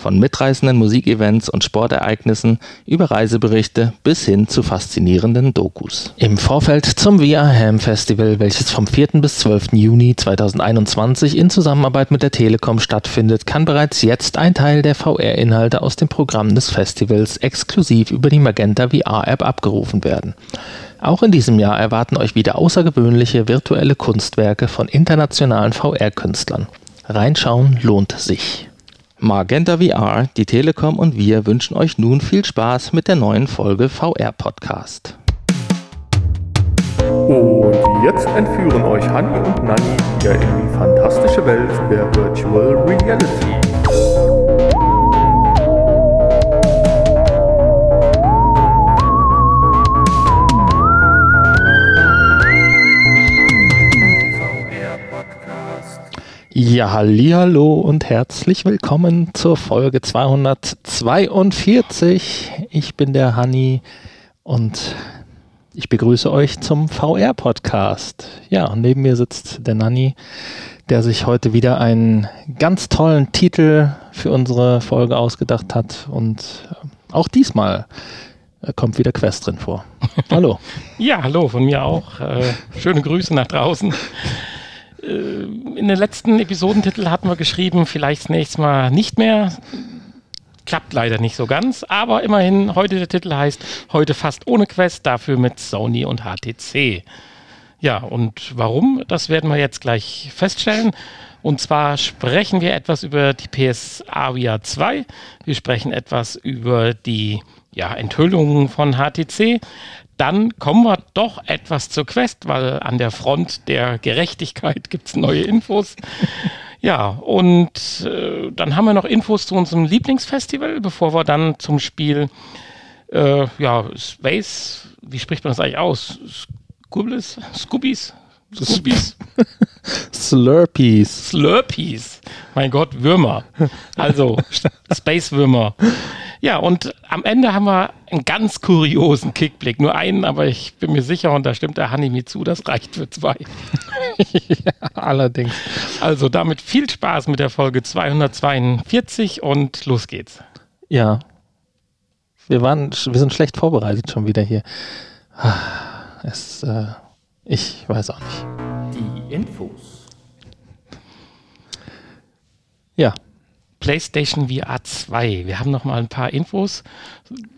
Von mitreißenden Musikevents und Sportereignissen über Reiseberichte bis hin zu faszinierenden Dokus. Im Vorfeld zum VR Ham Festival, welches vom 4. bis 12. Juni 2021 in Zusammenarbeit mit der Telekom stattfindet, kann bereits jetzt ein Teil der VR-Inhalte aus dem Programm des Festivals exklusiv über die Magenta VR-App abgerufen werden. Auch in diesem Jahr erwarten euch wieder außergewöhnliche virtuelle Kunstwerke von internationalen VR-Künstlern. Reinschauen lohnt sich. Magenta VR, die Telekom und wir wünschen euch nun viel Spaß mit der neuen Folge VR Podcast. Und jetzt entführen euch Hanni und Nanni wieder in die fantastische Welt der Virtual Reality. Ja, hallo und herzlich willkommen zur Folge 242. Ich bin der Hanni und ich begrüße euch zum VR Podcast. Ja, neben mir sitzt der Nanni, der sich heute wieder einen ganz tollen Titel für unsere Folge ausgedacht hat und auch diesmal kommt wieder Quest drin vor. Hallo. ja, hallo von mir auch. Äh, schöne Grüße nach draußen. Äh, in den letzten Episodentitel hatten wir geschrieben, vielleicht das nächste Mal nicht mehr. Klappt leider nicht so ganz, aber immerhin, heute der Titel heißt Heute fast ohne Quest, dafür mit Sony und HTC. Ja, und warum, das werden wir jetzt gleich feststellen. Und zwar sprechen wir etwas über die PS VR 2. Wir sprechen etwas über die ja, Enthüllungen von HTC dann kommen wir doch etwas zur Quest, weil an der Front der Gerechtigkeit gibt es neue Infos. ja, und äh, dann haben wir noch Infos zu unserem Lieblingsfestival, bevor wir dann zum Spiel, äh, ja, Space, wie spricht man das eigentlich aus? Scoobies? Scoobies? Scoobies? Slurpees. Slurpees. Mein Gott, Würmer. Also, Space-Würmer. Ja, und am Ende haben wir einen ganz kuriosen Kickblick. Nur einen, aber ich bin mir sicher, und da stimmt der Hanni mir zu, das reicht für zwei. ja, allerdings. Also damit viel Spaß mit der Folge 242 und los geht's. Ja. Wir waren, wir sind schlecht vorbereitet schon wieder hier. Es, äh, ich weiß auch nicht. Die Infos. Ja, PlayStation VR 2. Wir haben noch mal ein paar Infos.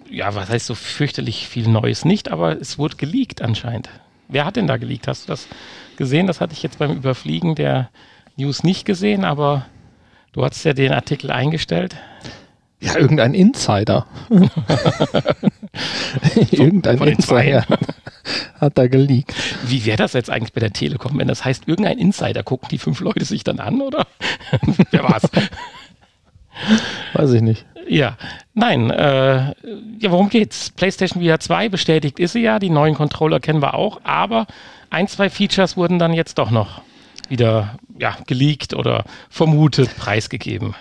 Ja, was heißt so fürchterlich viel Neues nicht, aber es wurde geleakt anscheinend. Wer hat denn da geleakt? Hast du das gesehen? Das hatte ich jetzt beim Überfliegen der News nicht gesehen, aber du hast ja den Artikel eingestellt. Ja, irgendein Insider. irgendein Insider hat da geleakt. Wie wäre das jetzt eigentlich bei der Telekom, wenn das heißt, irgendein Insider gucken die fünf Leute sich dann an, oder? Wer war's? Weiß ich nicht. Ja, nein, äh, ja, worum geht's? PlayStation VR 2 bestätigt ist sie ja, die neuen Controller kennen wir auch, aber ein, zwei Features wurden dann jetzt doch noch wieder ja, geleakt oder vermutet preisgegeben.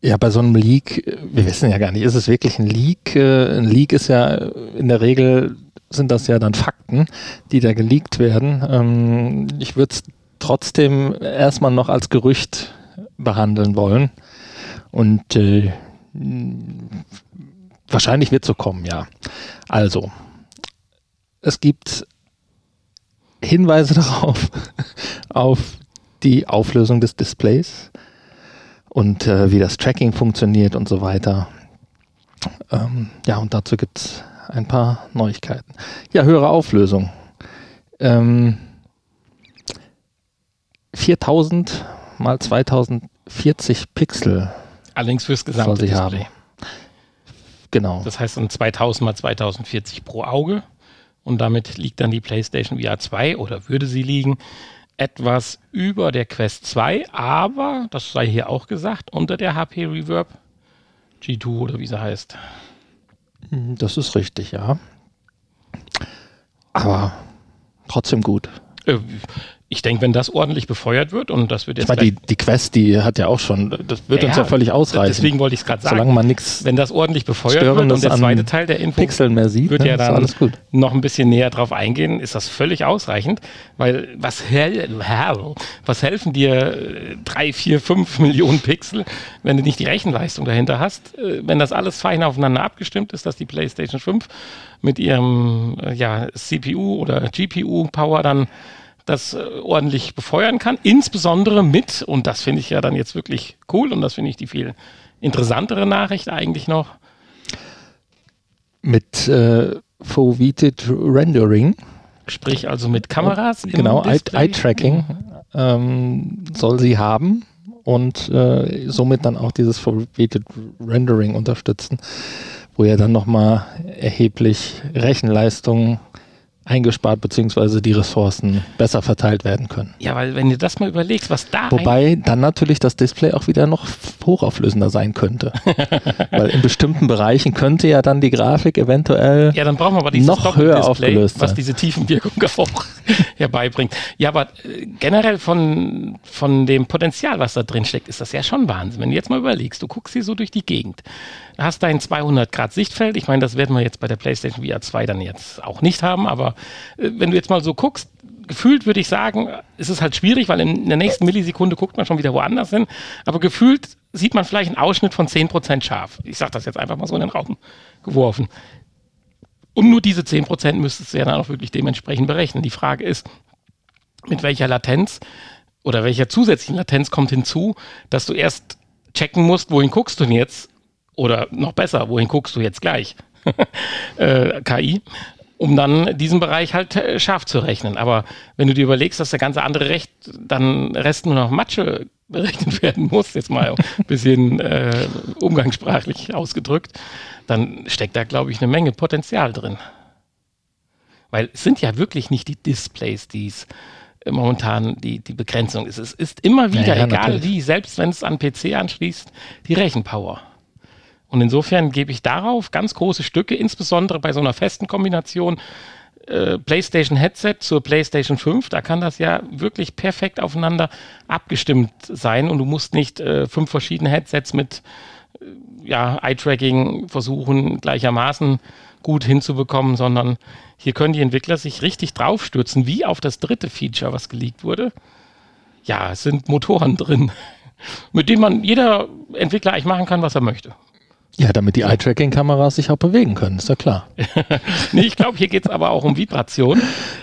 Ja, bei so einem Leak, wir wissen ja gar nicht, ist es wirklich ein Leak? Äh, ein Leak ist ja in der Regel sind das ja dann Fakten, die da geleakt werden. Ähm, ich würde es trotzdem erstmal noch als Gerücht behandeln wollen. Und äh, wahrscheinlich wird so kommen, ja. Also, es gibt Hinweise darauf, auf die Auflösung des Displays und äh, wie das Tracking funktioniert und so weiter. Ähm, ja, und dazu gibt es ein paar Neuigkeiten. Ja, höhere Auflösung. Ähm, 4000 mal 2040 Pixel Allerdings fürs gesamte Display. Haben. Genau. Das heißt dann 2000 mal 2040 pro Auge. Und damit liegt dann die PlayStation VR 2 oder würde sie liegen etwas über der Quest 2, aber, das sei hier auch gesagt, unter der HP Reverb G2 oder wie sie heißt. Das ist richtig, ja. aber trotzdem gut. Äh, ich denke, wenn das ordentlich befeuert wird und das wird jetzt. Ich meine, die, die Quest, die hat ja auch schon, das wird ja, uns ja völlig ausreichen. Deswegen wollte ich es gerade sagen. Solange man nichts. Wenn das ordentlich befeuert wird und der zweite Teil der Info Pixeln mehr sieht, wird ne, ja dann noch ein bisschen näher drauf eingehen, ist das völlig ausreichend. Weil was, hel was helfen dir drei, vier, fünf Millionen Pixel, wenn du nicht die Rechenleistung dahinter hast? Äh, wenn das alles fein aufeinander abgestimmt ist, dass die PlayStation 5 mit ihrem äh, ja, CPU oder GPU-Power dann das äh, ordentlich befeuern kann. Insbesondere mit, und das finde ich ja dann jetzt wirklich cool und das finde ich die viel interessantere Nachricht eigentlich noch. Mit äh, Foveated Rendering. Sprich also mit Kameras. Genau, Eye-Tracking ähm, soll sie haben und äh, somit dann auch dieses Foveated Rendering unterstützen, wo ja dann nochmal erheblich Rechenleistung eingespart beziehungsweise die Ressourcen besser verteilt werden können. Ja, weil wenn du das mal überlegst, was da Wobei dann natürlich das Display auch wieder noch hochauflösender sein könnte. weil in bestimmten Bereichen könnte ja dann die Grafik eventuell ja, dann brauchen wir aber dieses noch höher aufgelöst was diese Tiefenwirkung auch herbeibringt. Ja, aber äh, generell von, von dem Potenzial, was da drin steckt, ist das ja schon Wahnsinn. Wenn du jetzt mal überlegst, du guckst hier so durch die Gegend, hast dein 200 Grad Sichtfeld. Ich meine, das werden wir jetzt bei der PlayStation VR 2 dann jetzt auch nicht haben, aber äh, wenn du jetzt mal so guckst, gefühlt würde ich sagen, ist es halt schwierig, weil in der nächsten Millisekunde guckt man schon wieder woanders hin. Aber gefühlt sieht man vielleicht einen Ausschnitt von 10% scharf. Ich sage das jetzt einfach mal so in den Raum geworfen. Und nur diese 10% müsstest du ja dann auch wirklich dementsprechend berechnen. Die Frage ist, mit welcher Latenz oder welcher zusätzlichen Latenz kommt hinzu, dass du erst checken musst, wohin guckst du denn jetzt? Oder noch besser, wohin guckst du jetzt gleich? äh, KI um dann diesen Bereich halt äh, scharf zu rechnen. Aber wenn du dir überlegst, dass der ganze andere Recht, dann Rest nur noch Matsche berechnet werden muss, jetzt mal ein bisschen äh, umgangssprachlich ausgedrückt, dann steckt da, glaube ich, eine Menge Potenzial drin. Weil es sind ja wirklich nicht die Displays, die es äh, momentan die, die Begrenzung ist. Es ist immer wieder, ja, ja, egal natürlich. wie, selbst wenn es an PC anschließt, die Rechenpower. Und insofern gebe ich darauf ganz große Stücke, insbesondere bei so einer festen Kombination äh, PlayStation Headset zur PlayStation 5. Da kann das ja wirklich perfekt aufeinander abgestimmt sein und du musst nicht äh, fünf verschiedene Headsets mit äh, ja, Eye-Tracking versuchen gleichermaßen gut hinzubekommen, sondern hier können die Entwickler sich richtig draufstürzen, wie auf das dritte Feature, was geleakt wurde. Ja, es sind Motoren drin, mit denen man jeder Entwickler eigentlich machen kann, was er möchte. Ja, damit die Eye-Tracking-Kameras sich auch bewegen können, ist ja klar. nee, ich glaube, hier geht es aber auch um Vibration.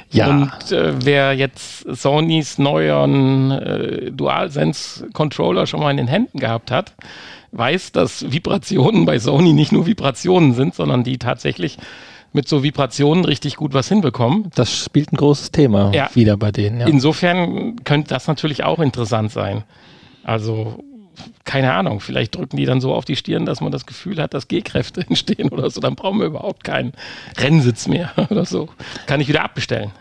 Ja. Und äh, wer jetzt Sonys neuen äh, DualSense-Controller schon mal in den Händen gehabt hat, weiß, dass Vibrationen bei Sony nicht nur Vibrationen sind, sondern die tatsächlich mit so Vibrationen richtig gut was hinbekommen. Das spielt ein großes Thema ja. wieder bei denen. Ja. Insofern könnte das natürlich auch interessant sein. Also keine Ahnung, vielleicht drücken die dann so auf die Stirn, dass man das Gefühl hat, dass G-Kräfte entstehen oder so. Dann brauchen wir überhaupt keinen Rennsitz mehr oder so. Kann ich wieder abbestellen.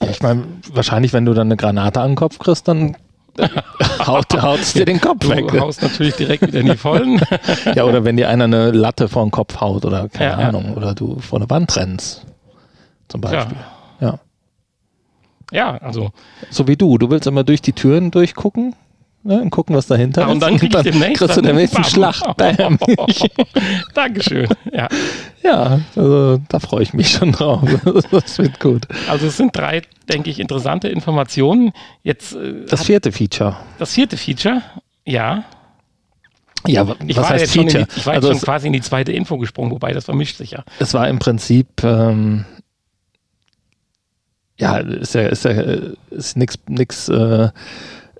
Ja, ich meine, wahrscheinlich, wenn du dann eine Granate an den Kopf kriegst, dann haut, haut dir den Kopf du weg. Du haust natürlich direkt wieder in die Vollen. ja, oder wenn dir einer eine Latte vor den Kopf haut oder keine ja, Ahnung, ja. oder du vor eine Wand rennst. Zum Beispiel. Ja. ja. Ja, also. So wie du. Du willst immer durch die Türen durchgucken ne, und gucken, was dahinter ja, und dann, krieg dann demnächst kriegst du demnächst eine Schlacht. Bam. Dankeschön. Ja, ja also, da freue ich mich schon drauf. Das wird gut. Also es sind drei, denke ich, interessante Informationen. Jetzt, äh, das vierte Feature. Das vierte Feature, ja. Ja, ich was heißt Feature? Die, ich war also jetzt schon quasi in die zweite Info gesprungen, wobei das vermischt sich ja. Es war im Prinzip ähm, ja, ist ja, ist ja ist nix, nix äh,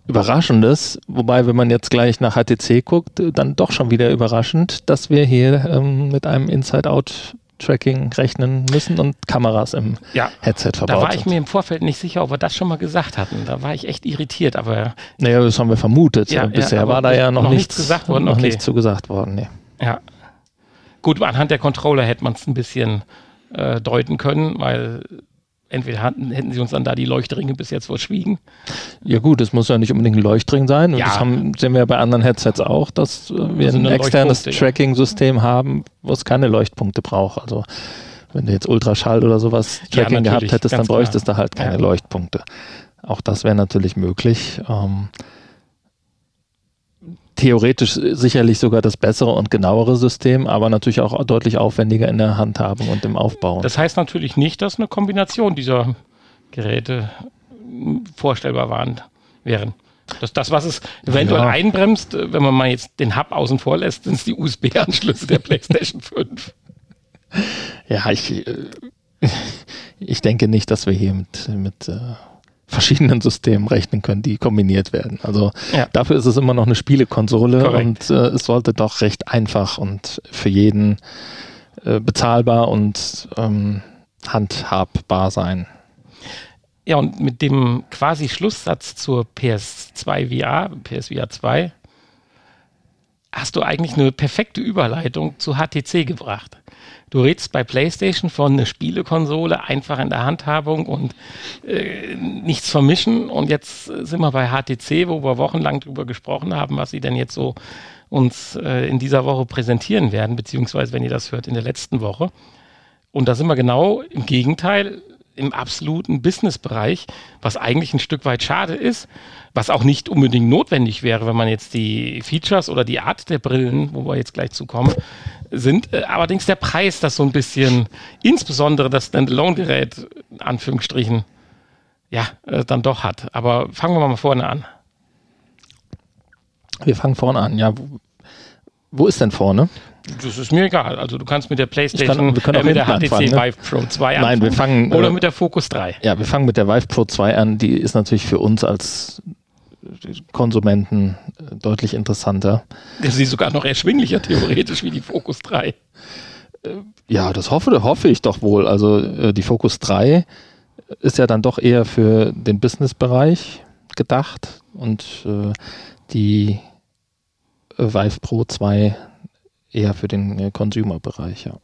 Überraschendes, wobei, wenn man jetzt gleich nach HTC guckt, dann doch schon wieder überraschend, dass wir hier ähm, mit einem Inside-Out Tracking rechnen müssen und Kameras im ja, Headset verbaut Da war ich mir im Vorfeld nicht sicher, ob wir das schon mal gesagt hatten. Da war ich echt irritiert, aber. Naja, das haben wir vermutet. Ja, Bisher ja, war da ja noch, noch nichts, gesagt worden. Noch okay. nichts zu gesagt worden. Nee. Ja. Gut, anhand der Controller hätte man es ein bisschen äh, deuten können, weil entweder hatten, hätten sie uns dann da die Leuchtringe bis jetzt verschwiegen. Ja gut, es muss ja nicht unbedingt ein Leuchtring sein. Und ja. das haben, sehen wir ja bei anderen Headsets auch, dass wir also ein externes Tracking-System haben, wo es keine Leuchtpunkte braucht. Also Wenn du jetzt Ultraschall oder sowas Tracking natürlich, gehabt hättest, dann bräuchtest klar. du halt keine Ja. Leuchtpunkte. Auch das wäre natürlich möglich. Ähm, theoretisch sicherlich sogar das bessere und genauere System, aber natürlich auch deutlich aufwendiger in der Handhabung und im Aufbau. Das heißt natürlich nicht, dass eine Kombination dieser Geräte vorstellbar waren, wären. Das, das, was es eventuell Ja. einbremst, wenn man mal jetzt den Hub außen vor lässt, sind es die USB-Anschlüsse der PlayStation 5. Ja, ich, äh, ich denke nicht, dass wir hier mit, mit äh, verschiedenen Systemen rechnen können, die kombiniert werden. Also Ja. dafür ist es immer noch eine Spielekonsole Korrekt. und äh, es sollte doch recht einfach und für jeden äh, bezahlbar und ähm, handhabbar sein. Ja, und mit dem quasi Schlusssatz zur PS2 VR, PSVR 2, hast du eigentlich eine perfekte Überleitung zu HTC gebracht. Du redest bei PlayStation von einer Spielekonsole, einfach in der Handhabung und äh, nichts vermischen. Und jetzt sind wir bei HTC, wo wir wochenlang drüber gesprochen haben, was sie denn jetzt so uns äh, in dieser Woche präsentieren werden, beziehungsweise wenn ihr das hört, in der letzten Woche. Und da sind wir genau im Gegenteil im absoluten Businessbereich, was eigentlich ein Stück weit schade ist, was auch nicht unbedingt notwendig wäre, wenn man jetzt die Features oder die Art der Brillen, wo wir jetzt gleich zu kommen, sind. Äh, allerdings der Preis, das so ein bisschen, insbesondere das Standalone-Gerät, in Anführungsstrichen, ja, äh, dann doch hat. Aber fangen wir mal vorne an. Wir fangen vorne an. Ja, wo, wo ist denn vorne? Das ist mir egal. Also du kannst mit der PlayStation, können äh, mit der HTC anfangen, ne? Vive Pro 2 Nein, wir fangen, Oder äh, mit der Focus 3. Ja, wir fangen mit der Vive Pro 2 an. Die ist natürlich für uns als Konsumenten äh, deutlich interessanter. Sie ist sogar noch erschwinglicher theoretisch wie die Focus 3. Ja, das hoffe, hoffe ich doch wohl. Also äh, die Focus 3 ist ja dann doch eher für den Business-Bereich gedacht und äh, die äh, Vive Pro 2 eher für den äh, Consumer-Bereich. Ja.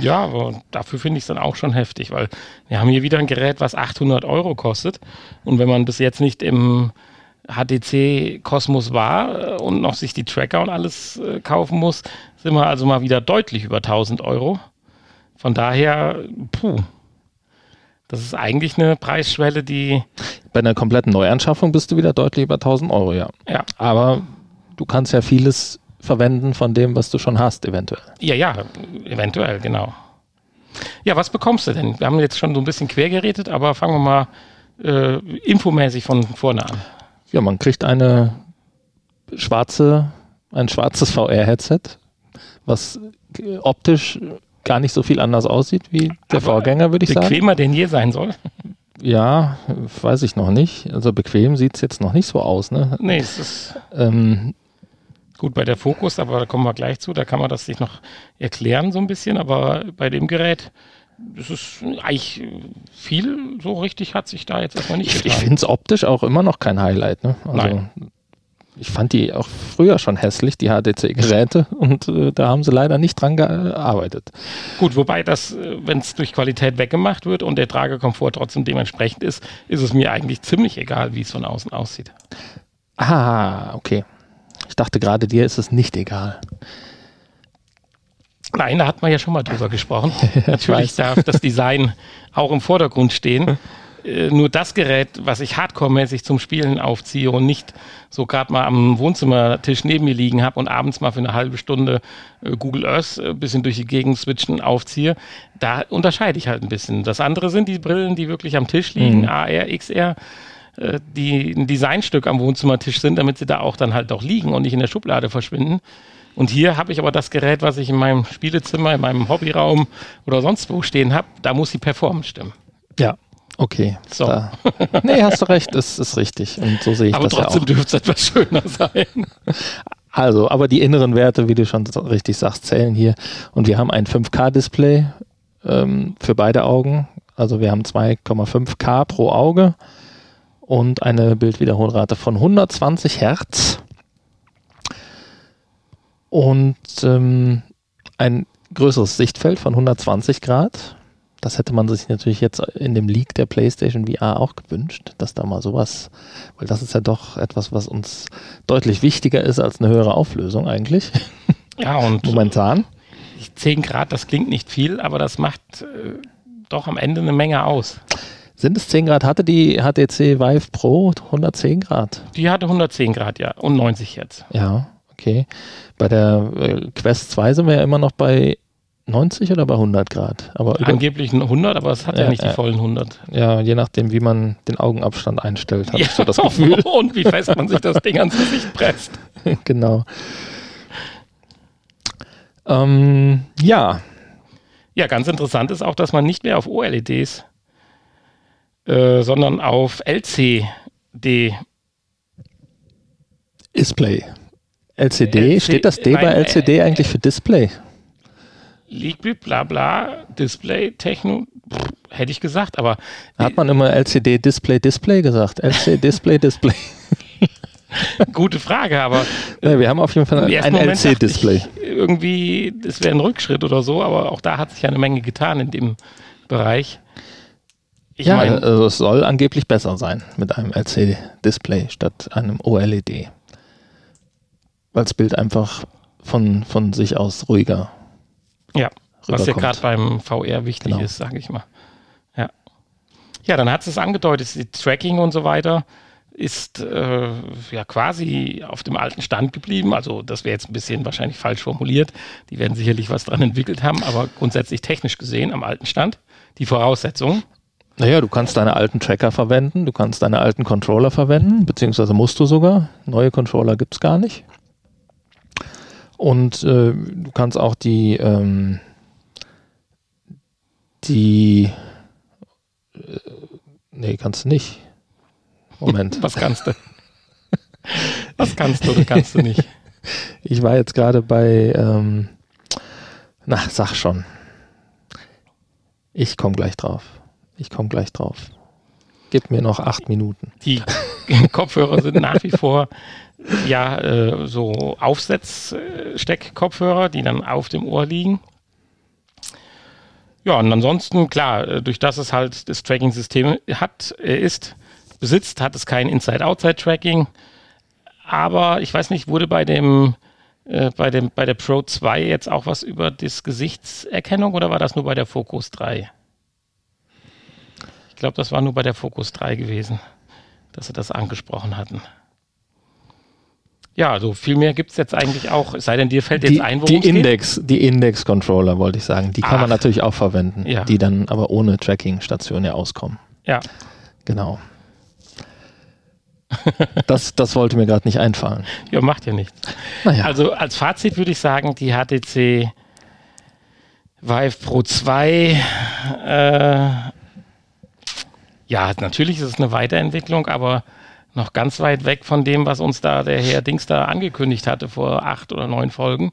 Ja, aber dafür finde ich es dann auch schon heftig, weil wir haben hier wieder ein Gerät, was 800 Euro kostet. Und wenn man bis jetzt nicht im HTC-Kosmos war äh, und noch sich die Tracker und alles äh, kaufen muss, sind wir also mal wieder deutlich über 1000 Euro. Von daher, puh, das ist eigentlich eine Preisschwelle, die, Bei einer kompletten Neuanschaffung bist du wieder deutlich über 1000 Euro, ja. ja, Aber du kannst ja vieles verwenden von dem, was du schon hast, eventuell. ja, ja, eventuell, genau. Ja, was bekommst du denn? Wir haben jetzt schon so ein bisschen quer geredet, aber fangen wir mal äh, infomäßig von vorne an. Ja, man kriegt eine schwarze, ein schwarzes VR-Headset, was äh, optisch gar nicht so viel anders aussieht wie der Aber Vorgänger, würde ich sagen. Bequemer denn je sein soll. Ja, weiß ich noch nicht. Also bequem sieht es jetzt noch nicht so aus. Ne? Nee, es ist Ähm, gut bei der Fokus, aber da kommen wir gleich zu. Da kann man das sich noch erklären so ein bisschen. Aber bei dem Gerät, das ist eigentlich viel so richtig hat sich da jetzt erstmal nicht ich ich getan. finde es optisch auch immer noch kein Highlight. Ne? Also, Nein. Ich fand die auch früher schon hässlich, die HTC-Geräte, und äh, da haben sie leider nicht dran gearbeitet. Gut, wobei das, wenn es durch Qualität weggemacht wird und der Tragekomfort trotzdem dementsprechend ist, ist es mir eigentlich ziemlich egal, wie es von außen aussieht. Ah, okay. Ich dachte gerade, dir ist es nicht egal. Nein, da hat man ja schon mal drüber gesprochen. Natürlich darf das Design auch im Vordergrund stehen. Äh, Nur das Gerät, was ich hardcore-mäßig zum Spielen aufziehe und nicht so gerade mal am Wohnzimmertisch neben mir liegen habe und abends mal für eine halbe Stunde äh, Google Earth ein bisschen durch die Gegend switchen aufziehe, da unterscheide ich halt ein bisschen. Das andere sind die Brillen, die wirklich am Tisch liegen, Mhm. AR, XR, äh, die ein Designstück am Wohnzimmertisch sind, damit sie da auch dann halt auch liegen und nicht in der Schublade verschwinden. Und hier habe ich aber das Gerät, was ich in meinem Spielezimmer, in meinem Hobbyraum oder sonst wo stehen habe. Da muss die Performance stimmen. Ja, okay. So. Da, nee, hast du recht, das ist richtig. Und so sehe ich aber das ja trotzdem auch. dürfte es etwas schöner sein. Also, aber die inneren Werte, wie du schon richtig sagst, zählen hier. Und wir haben ein 5K-Display ähm, für beide Augen. Also wir haben 2,5K pro Auge und eine Bildwiederholrate von 120 Hertz. Und ähm, ein größeres Sichtfeld von 120 Grad. Das hätte man sich natürlich jetzt in dem Leak der PlayStation VR auch gewünscht, dass da mal sowas, weil das ist ja doch etwas, was uns deutlich wichtiger ist als eine höhere Auflösung eigentlich, Ja, und momentan. 10 Grad, das klingt nicht viel, aber das macht äh, doch am Ende eine Menge aus. Sind es 10 Grad? Hatte die HTC Vive Pro 110 Grad? Die hatte 110 Grad, ja, und 90 jetzt. Ja, okay. Bei der äh, Quest 2 sind wir ja immer noch bei 90 oder bei 100 Grad? Aber Angeblich 100, aber es hat ja, ja nicht die vollen 100. Ja, je nachdem, wie man den Augenabstand einstellt, habe ja. ich so das Gefühl. Und wie fest man sich das Ding ans Gesicht presst. genau. Ähm, ja. Ja, ganz interessant ist auch, dass man nicht mehr auf OLEDs, äh, sondern auf LCD Display. LCD, LC steht das D nein, bei LCD äh, eigentlich für Display? Liquid, bla bla, Display, Techno, hätte ich gesagt, aber. Hat man immer LCD, Display, Display gesagt? LCD, Display, Display. Gute Frage, aber. Ja, wir haben auf jeden Fall ein LC-Display. Irgendwie, das wäre ein Rückschritt oder so, aber auch da hat sich eine Menge getan in dem Bereich. Ich ja, mein, also es soll angeblich besser sein mit einem LC-Display statt einem OLED. Weil das Bild einfach von, von sich aus ruhiger ja, was ja gerade beim VR wichtig genau. ist, sage ich mal. Ja. Ja, dann hat es angedeutet, die Tracking und so weiter ist äh, ja quasi auf dem alten Stand geblieben. Also das wäre jetzt ein bisschen wahrscheinlich falsch formuliert. Die werden sicherlich was dran entwickelt haben, aber grundsätzlich technisch gesehen am alten Stand. Die Voraussetzungen. Naja, du kannst deine alten Tracker verwenden, du kannst deine alten Controller verwenden, beziehungsweise musst du sogar. Neue Controller gibt es gar nicht. Und äh, du kannst auch die, ähm, die, äh, nee, kannst du nicht. Moment. Was kannst du? Was kannst du oder kannst du nicht? Ich war jetzt gerade bei, ähm, na, sag schon. Ich komme gleich drauf. Ich komme gleich drauf. Gib mir noch acht Minuten. Die Kopfhörer sind nach wie vor ja, äh, so Aufsetzsteckkopfhörer, die dann auf dem Ohr liegen. Ja, und ansonsten, klar, äh, durch das es halt das Tracking-System hat, äh, ist, besitzt, hat es kein Inside-Outside-Tracking. Aber ich weiß nicht, wurde bei dem, äh, bei dem, bei der Pro 2 jetzt auch was über das Gesichtserkennung oder war das nur bei der Focus 3? Ich glaube, das war nur bei der Focus 3 gewesen, dass sie das angesprochen hatten. Ja, also viel mehr gibt es jetzt eigentlich auch, es sei denn, dir fällt jetzt die, ein, worum die Index, geht? Die Index-Controller wollte ich sagen, die kann Ach. man natürlich auch verwenden, ja. die dann aber ohne Tracking-Station ja auskommen. Ja. Genau. das, das wollte mir gerade nicht einfallen. Ja, macht ja nichts. Naja. Also als Fazit würde ich sagen, die HTC Vive Pro 2, äh, ja, natürlich ist es eine Weiterentwicklung, aber noch ganz weit weg von dem, was uns da der Herr Dings da angekündigt hatte vor acht oder neun Folgen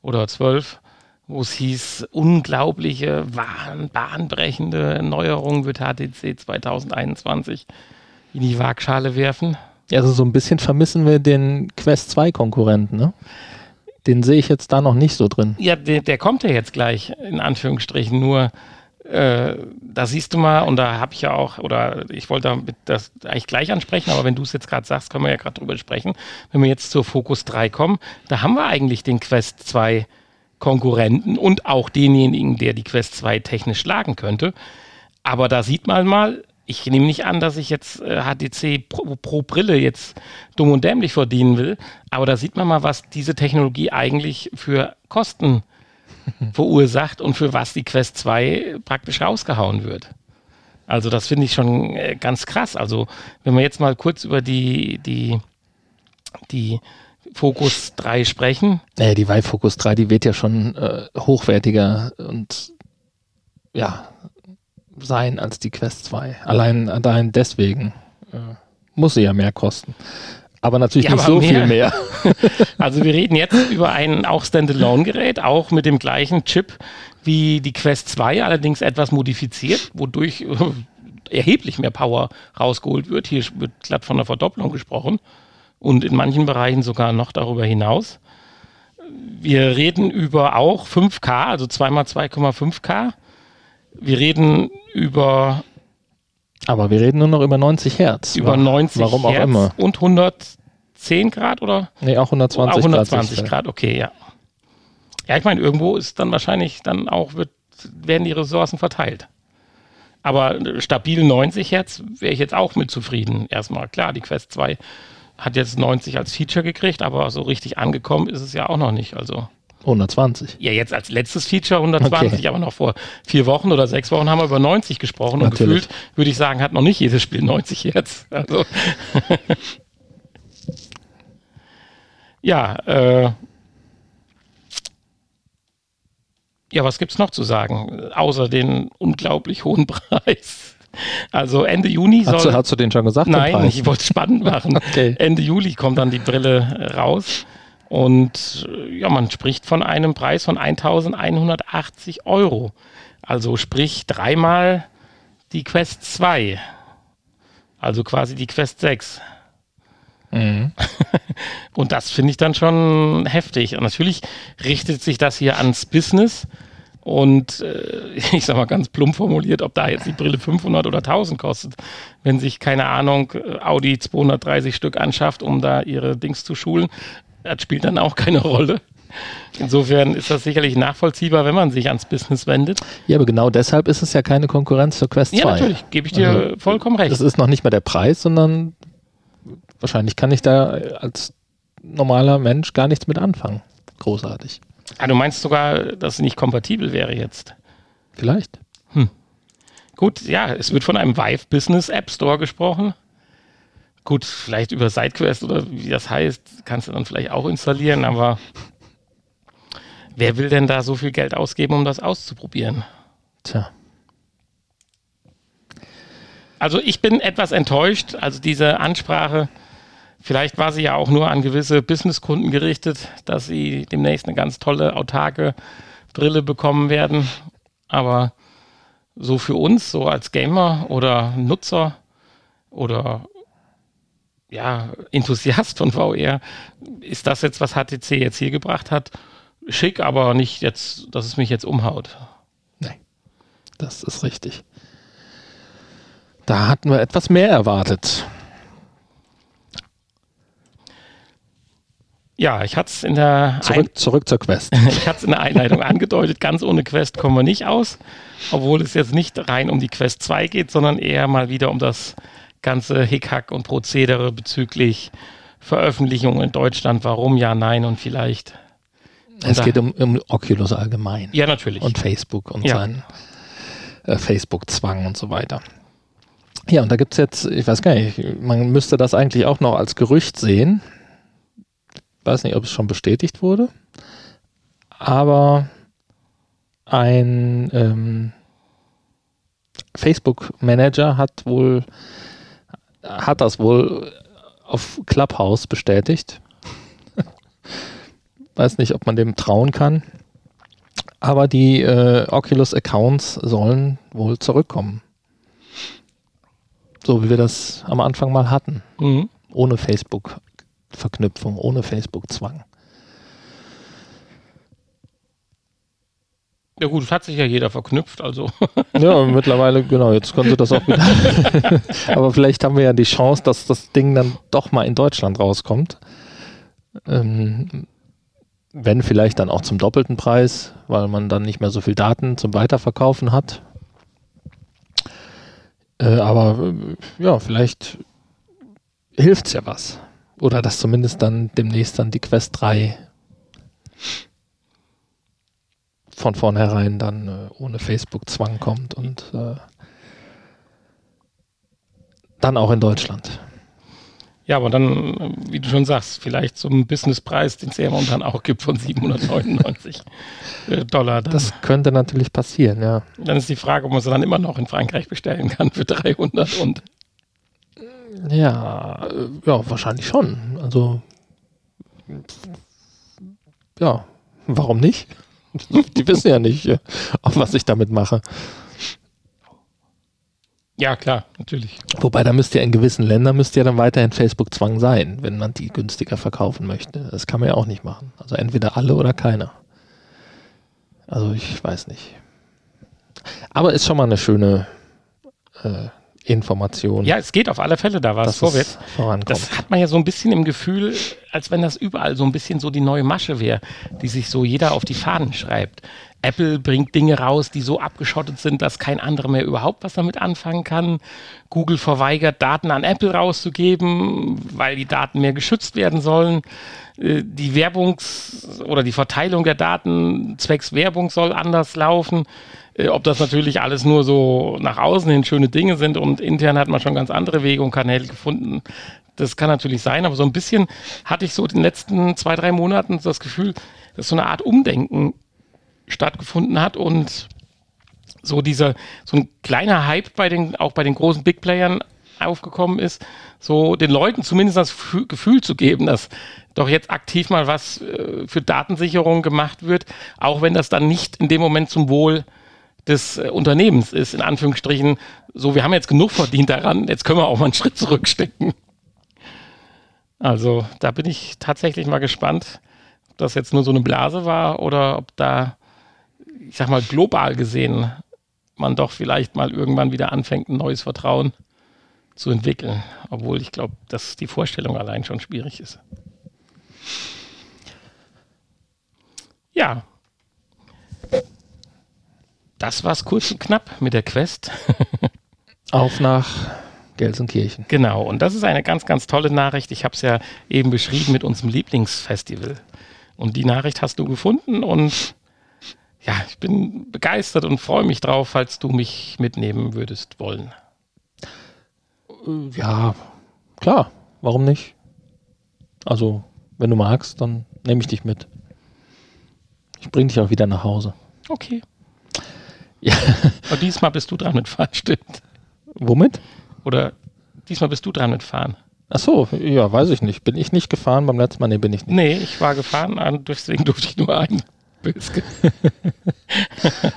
oder zwölf, wo es hieß, unglaubliche, bahnbrechende Neuerungen wird HTC 2021 in die Waagschale werfen. Also so ein bisschen vermissen wir den Quest 2 Konkurrenten, ne? Den sehe ich jetzt da noch nicht so drin. Ja, der, der kommt ja jetzt gleich, in Anführungsstrichen, nur äh, da siehst du mal, und da habe ich ja auch, oder ich wollte das eigentlich gleich ansprechen, aber wenn du es jetzt gerade sagst, können wir ja gerade drüber sprechen. Wenn wir jetzt zur Focus 3 kommen, da haben wir eigentlich den Quest 2 Konkurrenten und auch denjenigen, der die Quest 2 technisch schlagen könnte. Aber da sieht man mal, ich nehme nicht an, dass ich jetzt äh, HTC pro, pro, Brille jetzt dumm und dämlich verdienen will, aber da sieht man mal, was diese Technologie eigentlich für Kosten äh, verursacht und für was die Quest 2 praktisch rausgehauen wird. Also das finde ich schon äh, ganz krass. Also wenn wir jetzt mal kurz über die, die, die Focus 3 sprechen. Naja, die Vive Focus 3, die wird ja schon äh, hochwertiger und ja, sein als die Quest 2. Allein, allein deswegen äh, muss sie ja mehr kosten aber natürlich ja, nicht aber so mehr. viel mehr. Also wir reden jetzt über ein auch Standalone-Gerät, auch mit dem gleichen Chip wie die Quest 2, allerdings etwas modifiziert, wodurch äh, erheblich mehr Power rausgeholt wird. Hier wird glatt von einer Verdopplung gesprochen und in manchen Bereichen sogar noch darüber hinaus. Wir reden über auch 5K, also 2x2,5K. Wir reden über aber wir reden nur noch über 90 Hertz. Über 90 Warum Hertz auch immer. Und 110 Grad oder? Nee, auch 120 Grad. Auch 120 Grad, Grad, okay, ja. Ja, ich meine, irgendwo ist dann wahrscheinlich dann auch, wird, werden die Ressourcen verteilt. Aber stabil 90 Hertz wäre ich jetzt auch mit zufrieden. Erstmal, klar, die Quest 2 hat jetzt 90 als Feature gekriegt, aber so richtig angekommen ist es ja auch noch nicht. Also 120. Ja, jetzt als letztes Feature 120, okay. aber noch vor vier Wochen oder sechs Wochen haben wir über 90 gesprochen Natürlich. und gefühlt, würde ich sagen, hat noch nicht jedes Spiel 90 Hertz. Also ja, äh, ja, was gibt's noch zu sagen, außer den unglaublich hohen Preis? Also Ende Juni soll. Hast du, hast du den schon gesagt? Nein, ich wollte es spannend machen. okay. Ende Juli kommt dann die Brille raus. Und ja, man spricht von einem Preis von 1180 Euro. Also sprich dreimal die Quest 2. Also quasi die Quest 6. Mhm. Und das finde ich dann schon heftig. Und natürlich richtet sich das hier ans Business. Und äh, ich sage mal ganz plump formuliert, ob da jetzt die Brille 500 oder 1000 kostet, wenn sich, keine Ahnung, Audi 230 Stück anschafft, um da ihre Dings zu schulen, das spielt dann auch keine Rolle. Insofern ist das sicherlich nachvollziehbar, wenn man sich ans Business wendet. Ja, aber genau deshalb ist es ja keine Konkurrenz zur Quest 2. Ja, natürlich, gebe ich dir also, vollkommen recht. Das ist noch nicht mal der Preis, sondern wahrscheinlich kann ich da als normaler Mensch gar nichts mit anfangen. Großartig. Ah, du meinst sogar, dass es nicht kompatibel wäre jetzt? Vielleicht. Hm. Gut, ja, es wird von einem Vive Business App Store gesprochen. Gut, vielleicht über SideQuest oder wie das heißt, kannst du dann vielleicht auch installieren, aber wer will denn da so viel Geld ausgeben, um das auszuprobieren? Tja. Also ich bin etwas enttäuscht. Also diese Ansprache, vielleicht war sie ja auch nur an gewisse Businesskunden gerichtet, dass sie demnächst eine ganz tolle autarke Brille bekommen werden. Aber so für uns, so als Gamer oder Nutzer oder ja, Enthusiast von VR, ist das jetzt, was HTC jetzt hier gebracht hat, schick, aber nicht jetzt, dass es mich jetzt umhaut. Nee, das ist richtig. Da hatten wir etwas mehr erwartet. Ja, ich hatte es in der zurück, zurück zur Quest. ich hatte es in der Einleitung angedeutet, ganz ohne Quest kommen wir nicht aus, obwohl es jetzt nicht rein um die Quest 2 geht, sondern eher mal wieder um das ganze Hickhack und Prozedere bezüglich Veröffentlichung in Deutschland, warum ja, nein und vielleicht. Es geht um, um, Oculus allgemein. Ja, natürlich. Und Facebook und ja. sein äh, Facebook-Zwang und so weiter. Ja, und da gibt es jetzt, ich weiß gar nicht, man müsste das eigentlich auch noch als Gerücht sehen. Ich weiß nicht, ob es schon bestätigt wurde. Aber ein ähm, Facebook-Manager hat wohl hat das wohl auf Clubhouse bestätigt. Weiß nicht, ob man dem trauen kann. Aber die äh, Oculus-Accounts sollen wohl zurückkommen. So wie wir das am Anfang mal hatten. Mhm. Ohne Facebook-Verknüpfung, ohne Facebook-Zwang. Ja gut, es hat sich ja jeder verknüpft, also. Ja, mittlerweile, genau, jetzt können sie das auch wieder. Aber vielleicht haben wir ja die Chance, dass das Ding dann doch mal in Deutschland rauskommt. Ähm, wenn vielleicht dann auch zum doppelten Preis, weil man dann nicht mehr so viel Daten zum Weiterverkaufen hat. Äh, aber äh, ja, vielleicht hilft es ja was. Oder dass zumindest dann demnächst dann die Quest 3 von vornherein dann äh, ohne Facebook-Zwang kommt und äh, dann auch in Deutschland. Ja, aber dann, wie du schon sagst, vielleicht zum Businesspreis, den es ja momentan auch gibt, von 799 äh, Dollar. Dann. Das könnte natürlich passieren, ja. Dann ist die Frage, ob man sie dann immer noch in Frankreich bestellen kann für 300 und. Ja, äh, ja, wahrscheinlich schon. Also, ja, warum nicht? Die wissen ja nicht, auf was ich damit mache. Ja, klar, natürlich. Wobei, da müsste ja in gewissen Ländern müsste ja dann weiterhin Facebook-Zwang sein, wenn man die günstiger verkaufen möchte. Das kann man ja auch nicht machen. Also entweder alle oder keiner. Also ich weiß nicht. Aber ist schon mal eine schöne äh, Information. Ja, es geht auf alle Fälle da was vorwärts. Das hat man ja so ein bisschen im Gefühl, als wenn das überall so ein bisschen so die neue Masche wäre, die sich so jeder auf die Fahnen schreibt. Apple bringt Dinge raus, die so abgeschottet sind, dass kein anderer mehr überhaupt was damit anfangen kann. Google verweigert, Daten an Apple rauszugeben, weil die Daten mehr geschützt werden sollen. Äh, die Werbungs- oder die Verteilung der Daten zwecks Werbung soll anders laufen. Äh, ob das natürlich alles nur so nach außen hin schöne Dinge sind und intern hat man schon ganz andere Wege und Kanäle gefunden. Das kann natürlich sein, aber so ein bisschen hatte ich so in den letzten zwei, drei Monaten das Gefühl, dass so eine Art Umdenken stattgefunden hat und so dieser, so ein kleiner Hype bei den, auch bei den großen Big Playern aufgekommen ist, so den Leuten zumindest das Gefühl zu geben, dass doch jetzt aktiv mal was äh, für Datensicherung gemacht wird, auch wenn das dann nicht in dem Moment zum Wohl des äh, Unternehmens ist, in Anführungsstrichen, so wir haben jetzt genug verdient daran, jetzt können wir auch mal einen Schritt zurückstecken. Also da bin ich tatsächlich mal gespannt, ob das jetzt nur so eine Blase war oder ob da ich sag mal, global gesehen man doch vielleicht mal irgendwann wieder anfängt, ein neues Vertrauen zu entwickeln. Obwohl ich glaube, dass die Vorstellung allein schon schwierig ist. Ja. Das war's kurz und knapp mit der Quest. Auf nach Gelsenkirchen. Genau, und das ist eine ganz, ganz tolle Nachricht. Ich habe es ja eben beschrieben mit unserem Lieblingsfestival. Und die Nachricht hast du gefunden und ja, ich bin begeistert und freue mich drauf, falls du mich mitnehmen würdest wollen. Äh, ja, klar, warum nicht? Also, wenn du magst, dann nehme ich dich mit. Ich bringe dich auch wieder nach Hause. Okay. Ja. Aber diesmal bist du dran mit Fahren, stimmt. Womit? Oder diesmal bist du dran mit Fahren. Ach so, ja, weiß ich nicht. Bin ich nicht gefahren beim letzten Mal? Nee, bin ich nicht. Nee, ich war gefahren, deswegen durfte ich nur einen.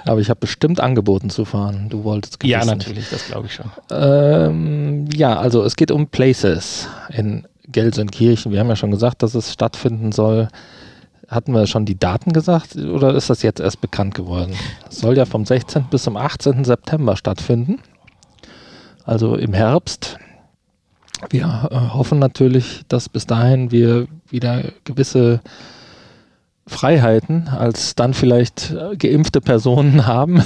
Aber ich habe bestimmt angeboten zu fahren. Du wolltest Ja, natürlich, das glaube ich schon. Ähm, ja, also es geht um Places in Gelsenkirchen. Wir haben ja schon gesagt, dass es stattfinden soll. Hatten wir schon die Daten gesagt oder ist das jetzt erst bekannt geworden? Es soll ja vom 16. bis zum 18. September stattfinden. Also im Herbst. Wir äh, hoffen natürlich, dass bis dahin wir wieder gewisse Freiheiten als dann vielleicht äh, geimpfte Personen haben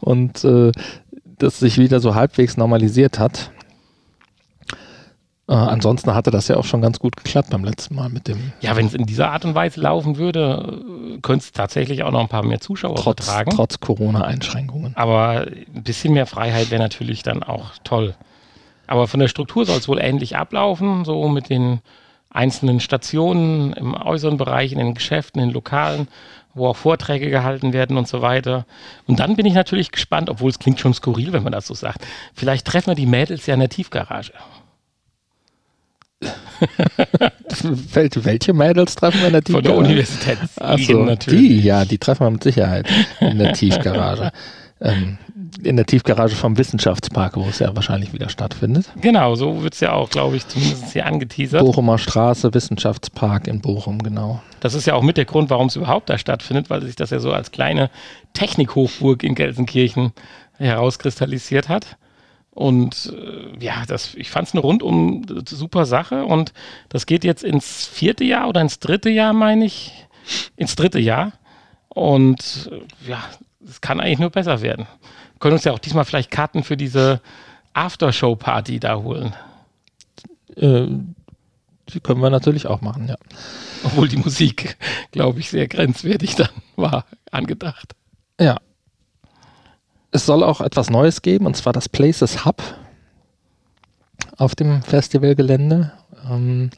und äh, das sich wieder so halbwegs normalisiert hat. Äh, ansonsten hatte das ja auch schon ganz gut geklappt beim letzten Mal mit dem. Ja, wenn es in dieser Art und Weise laufen würde, könnte es tatsächlich auch noch ein paar mehr Zuschauer trotz, vertragen. Trotz Corona-Einschränkungen. Aber ein bisschen mehr Freiheit wäre natürlich dann auch toll. Aber von der Struktur soll es wohl ähnlich ablaufen, so mit den einzelnen Stationen im äußeren Bereich, in den Geschäften, in den Lokalen, wo auch Vorträge gehalten werden und so weiter. Und dann bin ich natürlich gespannt, obwohl es klingt schon skurril, wenn man das so sagt. Vielleicht treffen wir die Mädels ja in der Tiefgarage. Welche Mädels treffen wir in der Tiefgarage? Von der Universität. Achso, natürlich. Die, ja, die treffen wir mit Sicherheit in der Tiefgarage. ähm, in der Tiefgarage vom Wissenschaftspark, wo es ja wahrscheinlich wieder stattfindet. Genau, so wird es ja auch, glaube ich, zumindest hier angeteasert. Bochumer Straße, Wissenschaftspark in Bochum, genau. Das ist ja auch mit der Grund, warum es überhaupt da stattfindet, weil sich das ja so als kleine Technikhochburg in Gelsenkirchen herauskristallisiert hat. Und äh, ja, das, ich fand es eine rundum super Sache und das geht jetzt ins vierte Jahr oder ins dritte Jahr, meine ich. Ins dritte Jahr. Und äh, ja, es kann eigentlich nur besser werden können uns ja auch diesmal vielleicht Karten für diese Aftershow-Party da holen. Äh, die können wir natürlich auch machen, ja. Obwohl die Musik, glaube ich, sehr grenzwertig dann war angedacht. Ja. Es soll auch etwas Neues geben, und zwar das Places Hub auf dem Festivalgelände. Ähm,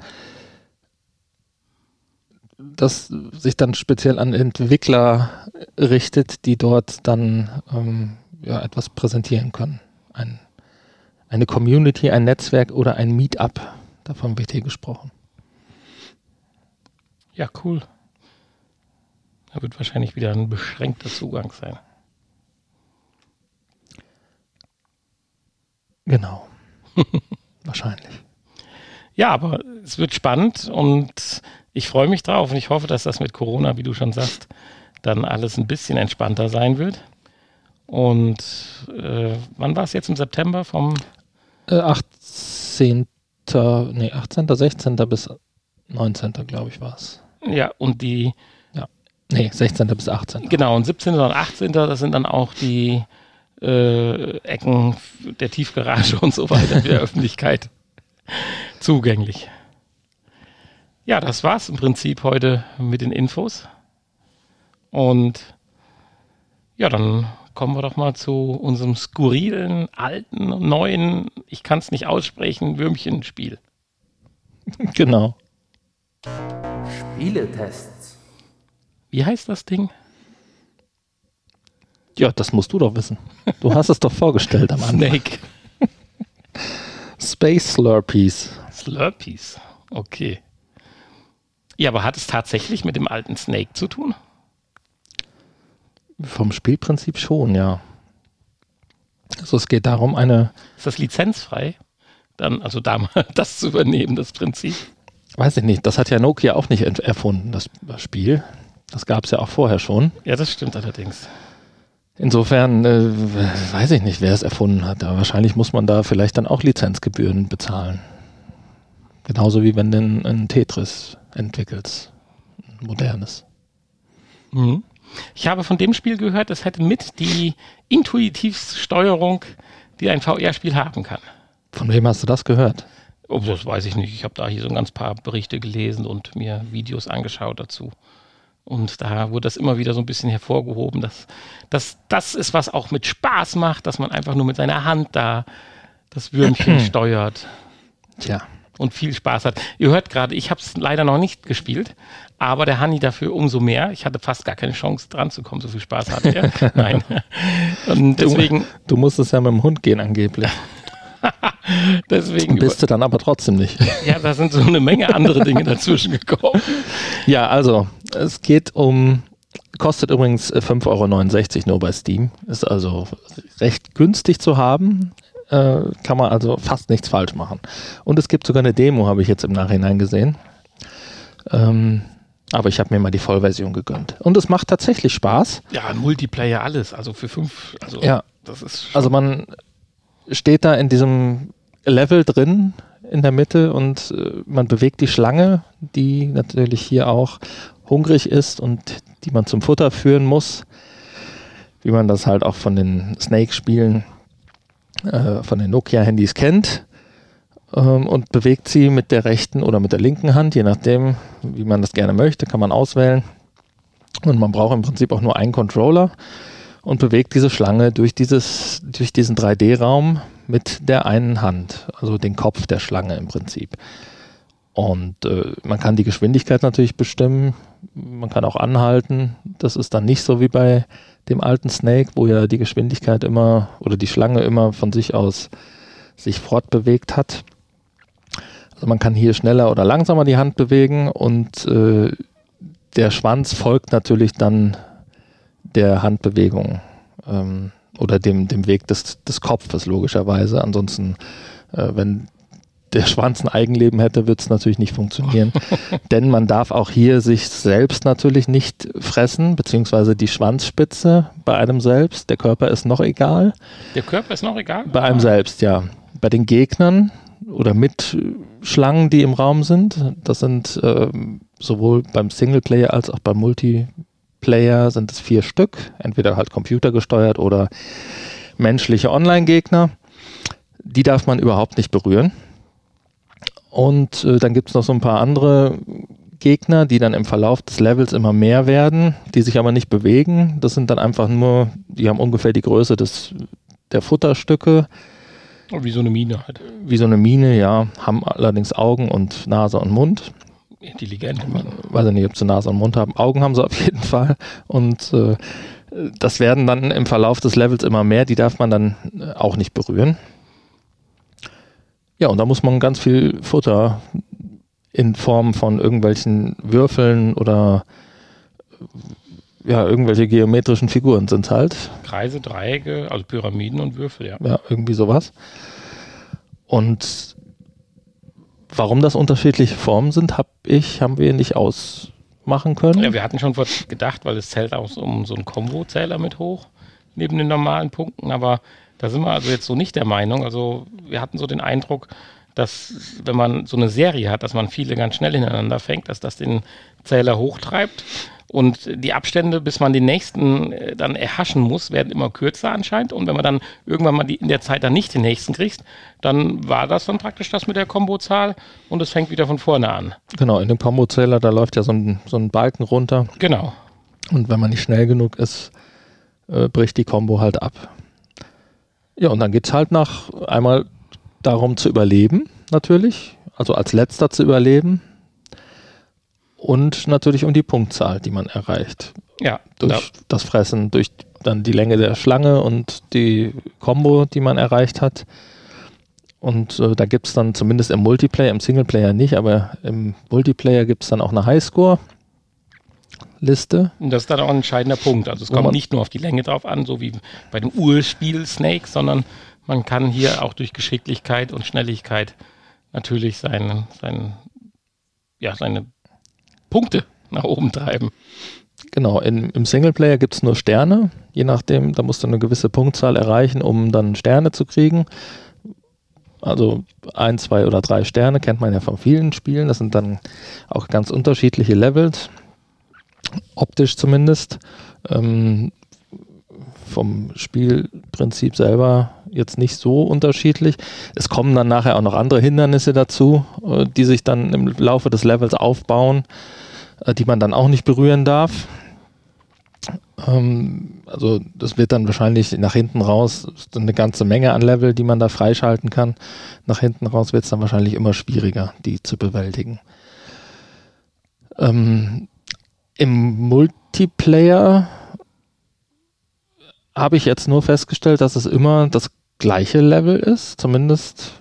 das sich dann speziell an Entwickler richtet, die dort dann ähm, ja, etwas präsentieren können. Ein, eine Community, ein Netzwerk oder ein Meetup. Davon wird hier gesprochen. Ja, cool. Da wird wahrscheinlich wieder ein beschränkter Zugang sein. Genau. wahrscheinlich. Ja, aber es wird spannend und ich freue mich drauf und ich hoffe, dass das mit Corona, wie du schon sagst, dann alles ein bisschen entspannter sein wird. Und äh, wann war es jetzt im September? Vom Äh, 18. Nee, 18. 16. bis 19. glaube ich war es. ja, und die, Nee, 16. bis 18. genau, und 17. und 18. das sind dann auch die äh, Ecken der Tiefgarage und so weiter für die Öffentlichkeit zugänglich. Ja, das war's im Prinzip heute mit den Infos. Und ja, dann kommen wir doch mal zu unserem skurrilen, alten, neuen, ich kann es nicht aussprechen, Würmchenspiel. Genau. Spieletests. Wie heißt das Ding? Ja, das musst du doch wissen. Du hast es doch vorgestellt am Anfang. Snake. Space Slurpees. Slurpees. Okay. Ja, aber hat es tatsächlich mit dem alten Snake zu tun? Vom Spielprinzip schon, ja. Also es geht darum, eine, Ist das lizenzfrei? Dann, also damals das zu übernehmen, das Prinzip. weiß ich nicht, das hat ja Nokia auch nicht erfunden, das, das Spiel. Das gab es ja auch vorher schon. Ja, das stimmt allerdings. Insofern äh, weiß ich nicht, wer es erfunden hat, aber wahrscheinlich muss man da vielleicht dann auch Lizenzgebühren bezahlen. Genauso wie wenn du ein, Tetris entwickelst. Ein modernes. Mhm. Ich habe von dem Spiel gehört, es hätte mit die intuitivste Steuerung, die ein VR-Spiel haben kann. Von wem hast du das gehört? Oh, das weiß ich nicht. Ich habe da hier so ein ganz paar Berichte gelesen und mir Videos angeschaut dazu. Und da wurde das immer wieder so ein bisschen hervorgehoben, dass, dass das ist, was auch mit Spaß macht, dass man einfach nur mit seiner Hand da das Würmchen steuert Tja, und viel Spaß hat. Ihr hört gerade, ich habe es leider noch nicht gespielt, aber der Hanni dafür umso mehr. Ich hatte fast gar keine Chance dran zu kommen, so viel Spaß hatte er. Nein. Und deswegen, du musstest ja mit dem Hund gehen angeblich. deswegen Bist du dann aber trotzdem nicht. ja, da sind so eine Menge andere Dinge dazwischen gekommen. Ja, also es geht um, kostet übrigens äh, 5,69 Euro nur bei Steam. Ist also recht günstig zu haben. Äh, kann man also fast nichts falsch machen. Und es gibt sogar eine Demo, habe ich jetzt im Nachhinein gesehen. Ähm, aber ich habe mir mal die Vollversion gegönnt. Und es macht tatsächlich Spaß. Ja, Multiplayer alles, also für fünf, also Ja. das ist Also man steht da in diesem Level drin in der Mitte und äh, man bewegt die Schlange, die natürlich hier auch hungrig ist und die man zum Futter führen muss, wie man das halt auch von den Snake-Spielen, äh, von den Nokia-Handys kennt. Ähm, und bewegt sie mit der rechten oder mit der linken Hand, je nachdem, wie man das gerne möchte, kann man auswählen. Und man braucht im Prinzip auch nur einen Controller und bewegt diese Schlange durch, dieses, durch diesen 3D-Raum mit der einen Hand, also den Kopf der Schlange im Prinzip. Und äh, man kann die Geschwindigkeit natürlich bestimmen, man kann auch anhalten. Das ist dann nicht so wie bei dem alten Snake, wo ja die Geschwindigkeit immer oder die Schlange immer von sich aus sich fortbewegt hat. Also man kann hier schneller oder langsamer die Hand bewegen und äh, der Schwanz folgt natürlich dann der Handbewegung ähm, oder dem, dem Weg des, des Kopfes logischerweise. Ansonsten, äh, wenn der Schwanz ein Eigenleben hätte, wird es natürlich nicht funktionieren. Denn man darf auch hier sich selbst natürlich nicht fressen, beziehungsweise die Schwanzspitze bei einem selbst. Der Körper ist noch egal. der Körper ist noch egal. Bei einem selbst, ja. Bei den Gegnern oder mit äh, Schlangen, die im Raum sind, das sind ähm, sowohl beim Singleplayer als auch beim Multiplayer sind es vier Stück, entweder halt computergesteuert oder menschliche Online-Gegner. Die darf man überhaupt nicht berühren. Und äh, dann gibt es noch so ein paar andere Gegner, die dann im Verlauf des Levels immer mehr werden, die sich aber nicht bewegen. Das sind dann einfach nur, die haben ungefähr die Größe des, der Futterstücke Wie so eine Mine halt. wie so eine Mine, ja, haben allerdings Augen und Nase und Mund. Intelligente Mine. Weiß ich nicht, ob sie Nase und Mund haben. Augen haben sie auf jeden Fall. Und äh, das werden dann im Verlauf des Levels immer mehr. Die darf man dann äh, auch nicht berühren. Ja, und da muss man ganz viel Futter in Form von irgendwelchen Würfeln oder ja, irgendwelche geometrischen Figuren sind halt. Kreise, Dreiecke, also Pyramiden und Würfel, ja. Ja, irgendwie sowas. Und warum das unterschiedliche Formen sind, hab ich, haben wir nicht ausmachen können. Ja, wir hatten schon gedacht, weil es zählt auch um so einen Kombo-Zähler mit hoch. neben den normalen Punkten, aber da sind wir also jetzt so nicht der Meinung. Also wir hatten so den Eindruck, dass wenn man so eine Serie hat, dass man viele ganz schnell hintereinander fängt, dass das den Zähler hochtreibt und die Abstände, bis man den nächsten äh, dann erhaschen muss, werden immer kürzer anscheinend. Und wenn man dann irgendwann mal die, in der Zeit dann nicht den nächsten kriegt, dann war das dann praktisch das mit der Kombozahl und es fängt wieder von vorne an. Genau, in dem Kombozähler, da läuft ja so ein, so ein Balken runter. Genau. Und wenn man nicht schnell genug ist, äh, bricht die Combo halt ab. Ja, und dann geht es halt nach einmal darum zu überleben, natürlich. Also als letzter zu überleben und natürlich um die Punktzahl, die man erreicht. Ja. Durch ja. das Fressen, durch dann die Länge der Schlange und die Combo, die man erreicht hat. Und äh, da gibt es dann zumindest im Multiplayer, im Singleplayer nicht, aber im Multiplayer gibt es dann auch eine Highscore-Liste. Und das ist dann auch ein entscheidender Punkt. Also es kommt nicht nur auf die Länge drauf an, so wie bei dem Urspiel Snake, sondern man kann hier auch durch Geschicklichkeit und Schnelligkeit natürlich seine, sein, ja, seine Punkte nach oben treiben. Genau, in, im Singleplayer gibt es nur Sterne, je nachdem, da musst du eine gewisse Punktzahl erreichen, um dann Sterne zu kriegen. Also ein, zwei oder drei Sterne kennt man ja von vielen Spielen. Das sind dann auch ganz unterschiedliche Levels, optisch zumindest. Ähm, vom Spielprinzip selber jetzt nicht so unterschiedlich. Es kommen dann nachher auch noch andere Hindernisse dazu, äh, die sich dann im Laufe des Levels aufbauen. Äh, die man dann auch nicht berühren darf. Ähm, also das wird dann wahrscheinlich nach hinten raus eine ganze Menge an Level, die man da freischalten kann. Nach hinten raus wird es dann wahrscheinlich immer schwieriger, die zu bewältigen. Ähm, Im Multiplayer habe ich jetzt nur festgestellt, dass es immer das gleiche Level ist, zumindest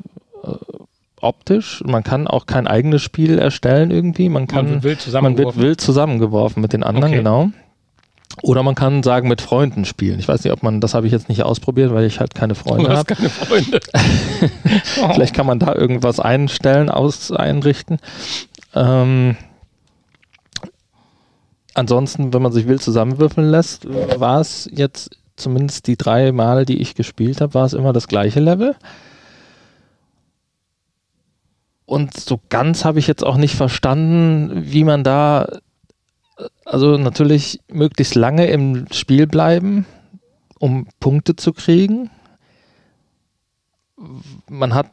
optisch. Man kann auch kein eigenes Spiel erstellen irgendwie. Man, kann, man wird wild zusammengeworfen. Man wird wild zusammengeworfen mit den anderen, okay. genau. Oder man kann sagen, mit Freunden spielen. Ich weiß nicht, ob man, das habe ich jetzt nicht ausprobiert, weil ich halt keine Freunde habe. Keine Freunde. oh. Vielleicht kann man da irgendwas einstellen, aus, einrichten. Ähm, ansonsten, wenn man sich wild zusammenwürfeln lässt, war es jetzt zumindest die drei Male, die ich gespielt habe, war es immer das gleiche Level. Und so ganz habe ich jetzt auch nicht verstanden, wie man da, also natürlich möglichst lange im Spiel bleiben, um Punkte zu kriegen. Man hat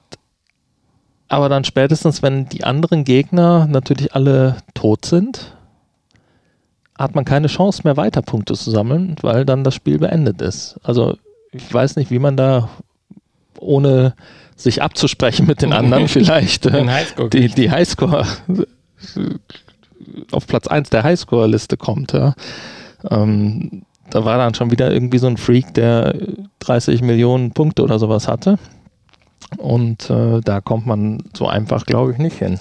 aber dann spätestens, wenn die anderen Gegner natürlich alle tot sind, hat man keine Chance mehr weiter Punkte zu sammeln, weil dann das Spiel beendet ist. Also ich weiß nicht, wie man da ohne sich abzusprechen mit den anderen vielleicht äh, Highscore die, die Highscore auf Platz 1 der Highscore-Liste kommt. Ja. Ähm, da war dann schon wieder irgendwie so ein Freak, der 30 Millionen Punkte oder sowas hatte. Und äh, da kommt man so einfach, glaube ich, nicht hin.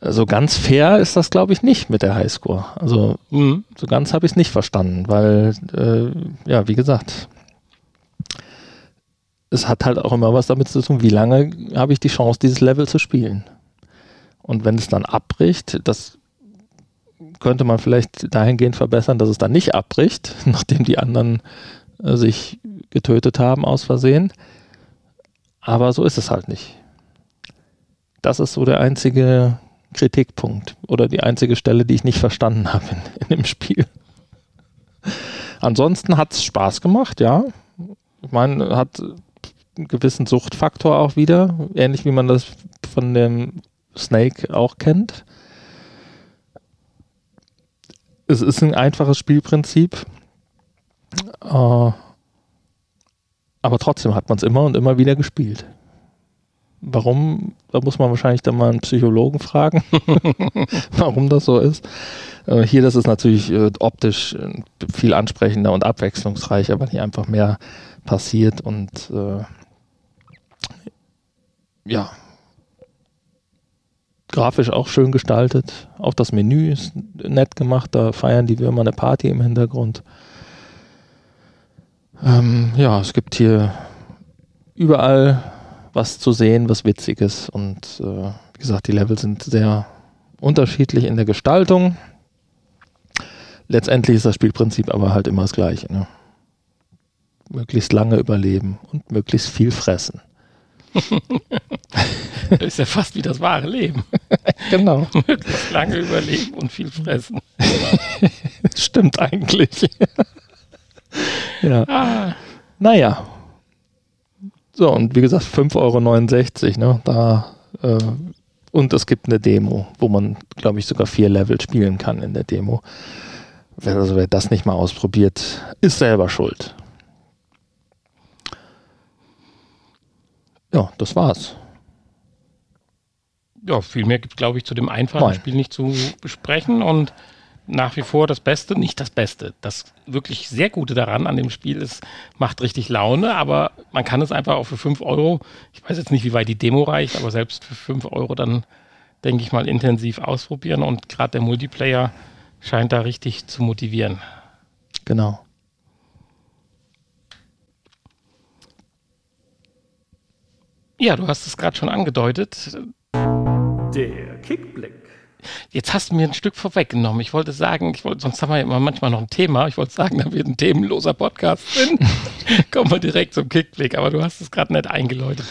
So ganz fair ist das, glaube ich, nicht mit der Highscore. Also mhm. so ganz habe ich es nicht verstanden, weil, äh, ja, wie gesagt, es hat halt auch immer was damit zu tun, wie lange habe ich die Chance, dieses Level zu spielen. Und wenn es dann abbricht, das könnte man vielleicht dahingehend verbessern, dass es dann nicht abbricht, nachdem die anderen äh, sich getötet haben aus Versehen. Aber so ist es halt nicht. Das ist so der einzige Kritikpunkt oder die einzige Stelle, die ich nicht verstanden habe in, in dem Spiel. Ansonsten hat es Spaß gemacht, ja. Ich meine, hat gewissen Suchtfaktor auch wieder, ähnlich wie man das von dem Snake auch kennt. Es ist ein einfaches Spielprinzip, äh, aber trotzdem hat man es immer und immer wieder gespielt. Warum? Da muss man wahrscheinlich dann mal einen Psychologen fragen, warum das so ist. Äh, hier, das ist natürlich äh, optisch äh, viel ansprechender und abwechslungsreicher, weil hier einfach mehr passiert und äh, ja, grafisch auch schön gestaltet. Auch das Menü ist nett gemacht. Da feiern die Würmer eine Party im Hintergrund. Ähm, ja, es gibt hier überall was zu sehen, was Witziges. Und äh, wie gesagt, die Level sind sehr unterschiedlich in der Gestaltung. Letztendlich ist das Spielprinzip aber halt immer das gleiche. Ne? möglichst lange überleben und möglichst viel fressen. das ist ja fast wie das wahre Leben. genau. möglichst lange überleben und viel fressen. Stimmt eigentlich. ja. Ah, Naja. So, und wie gesagt, 5,69 Euro, ne? Da, äh, und es gibt eine Demo, wo man, glaube ich, sogar vier Level spielen kann in der Demo. Wer, also wer das nicht mal ausprobiert, ist selber schuld. Ja, das war's. ja, viel mehr gibt es, glaube ich, zu dem einfachen Nein. Spiel nicht zu besprechen und nach wie vor das Beste, nicht das Beste. Das wirklich sehr Gute daran an dem Spiel ist, macht richtig Laune, aber man kann es einfach auch für 5 Euro, ich weiß jetzt nicht, wie weit die Demo reicht, aber selbst für 5 Euro dann, denke ich mal, intensiv ausprobieren und gerade der Multiplayer scheint da richtig zu motivieren. Genau. Ja, du hast es gerade schon angedeutet. Der Kickblick. Jetzt hast du mir ein Stück vorweggenommen. Ich wollte sagen, ich wollte, sonst haben wir ja immer manchmal noch ein Thema. Ich wollte sagen, da wird ein themenloser Podcast drin. Kommen wir direkt zum Kickblick, aber du hast es gerade nicht eingeläutet.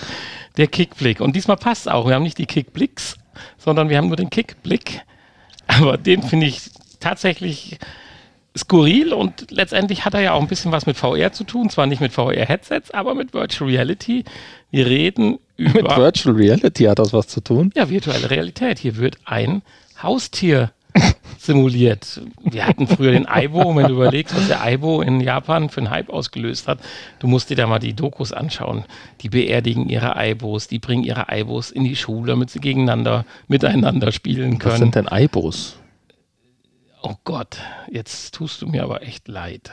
Der Kickblick. Und diesmal passt auch. Wir haben nicht die Kickblicks, sondern wir haben nur den Kickblick. Aber den finde ich tatsächlich skurril und letztendlich hat er ja auch ein bisschen was mit VR zu tun. Zwar nicht mit VR-Headsets, aber mit Virtual Reality. Wir reden über Mit Virtual Reality hat das was zu tun. ja, virtuelle Realität. Hier wird ein Haustier simuliert. Wir hatten früher den Aibo, wenn du überlegst, was der Aibo in Japan für einen Hype ausgelöst hat, du musst dir da mal die Dokus anschauen. Die beerdigen ihre Aibos, die bringen ihre Aibos in die Schule, damit sie gegeneinander, miteinander spielen Was können. sind denn Aibos? Oh Gott, jetzt tust du mir aber echt leid.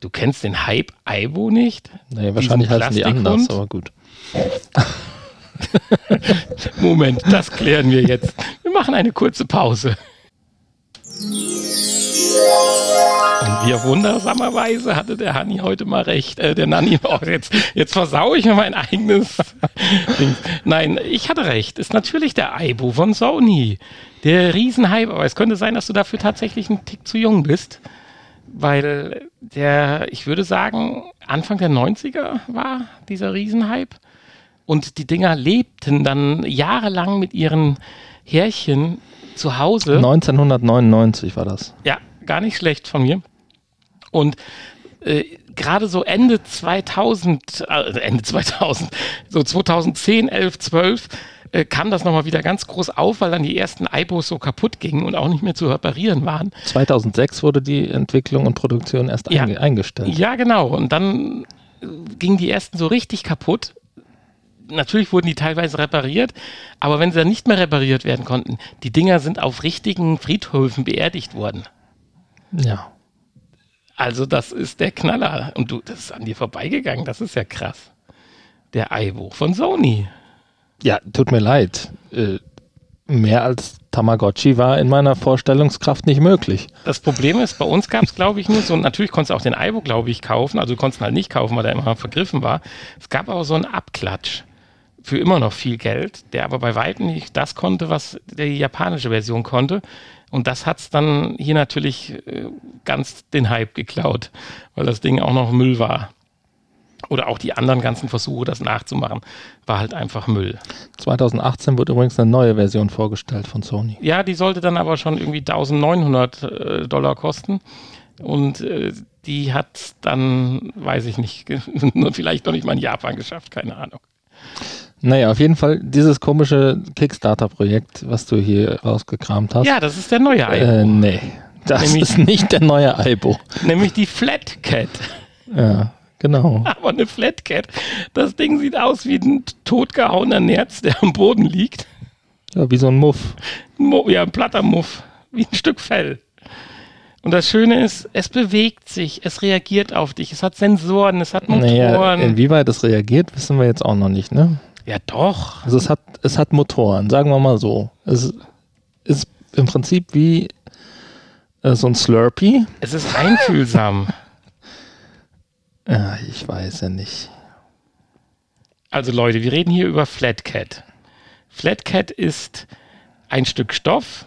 Du kennst den Hype Aibo nicht? Nee, wahrscheinlich heißen die anders, aber gut. Moment, das klären wir jetzt. Wir machen eine kurze Pause. Und wie wundersamerweise hatte der Hanni heute mal recht. Äh, der Nanni, oh, jetzt, jetzt versaue ich mir mein eigenes Ding. Nein, ich hatte recht. Ist natürlich der Aibo von Sony. Der Riesenhype. Aber es könnte sein, dass du dafür tatsächlich ein Tick zu jung bist. Weil der, ich würde sagen, Anfang der 90er war dieser Riesenhype. Und die Dinger lebten dann jahrelang mit ihren Härchen zu Hause. 1999 war das. Ja, gar nicht schlecht von mir. Und äh, gerade so Ende 2000, äh, Ende 2000, so 2010, 11, 12, äh, kam das nochmal wieder ganz groß auf, weil dann die ersten iPos so kaputt gingen und auch nicht mehr zu reparieren waren. 2006 wurde die Entwicklung und Produktion erst Ja. einge eingestellt. Ja, genau. Und dann äh, gingen die ersten so richtig kaputt. Natürlich wurden die teilweise repariert, aber wenn sie dann nicht mehr repariert werden konnten, die Dinger sind auf richtigen Friedhöfen beerdigt worden. Ja. Also das ist der Knaller. Und du, das ist an dir vorbeigegangen. Das ist ja krass. Der Aibo von Sony. Ja, tut mir leid. Äh, mehr als Tamagotchi war in meiner Vorstellungskraft nicht möglich. Das Problem ist, bei uns gab es, glaube ich, nur so, natürlich konntest du auch den Aibo, glaube ich, kaufen. Also du konntest ihn halt nicht kaufen, weil der immer vergriffen war. Es gab aber so einen Abklatsch für immer noch viel Geld, der aber bei weitem nicht das konnte, was die japanische Version konnte. Und das hat es dann hier natürlich äh, ganz den Hype geklaut, weil das Ding auch noch Müll war. Oder auch die anderen ganzen Versuche, das nachzumachen, war halt einfach Müll. 2018 wurde übrigens eine neue Version vorgestellt von Sony. Ja, die sollte dann aber schon irgendwie 1900 äh, Dollar kosten. Und äh, die hat dann, weiß ich nicht, vielleicht noch nicht mal in Japan geschafft, keine Ahnung. Naja, auf jeden Fall dieses komische Kickstarter-Projekt, was du hier rausgekramt hast. Ja, das ist der neue Aibo. äh, nee. Das Nämlich- ist nicht der neue Aibo. Nämlich die Flat Cat. Ja, genau. Aber eine Flat Cat. Das Ding sieht aus wie ein totgehauener Nerz, der am Boden liegt. Ja, wie so ein Muff. Ja, ein platter Muff. Wie ein Stück Fell. Und das Schöne ist, es bewegt sich, es reagiert auf dich, es hat Sensoren, es hat Naja, Motoren. inwieweit es reagiert, wissen wir jetzt auch noch nicht, ne? Ja, doch. Also es hat, es hat Motoren, sagen wir mal so. Es ist im Prinzip wie äh, so ein Slurpee. Es ist einfühlsam. Ja, ich weiß ja nicht. Also Leute, wir reden hier über Flatcat. Flatcat ist ein Stück Stoff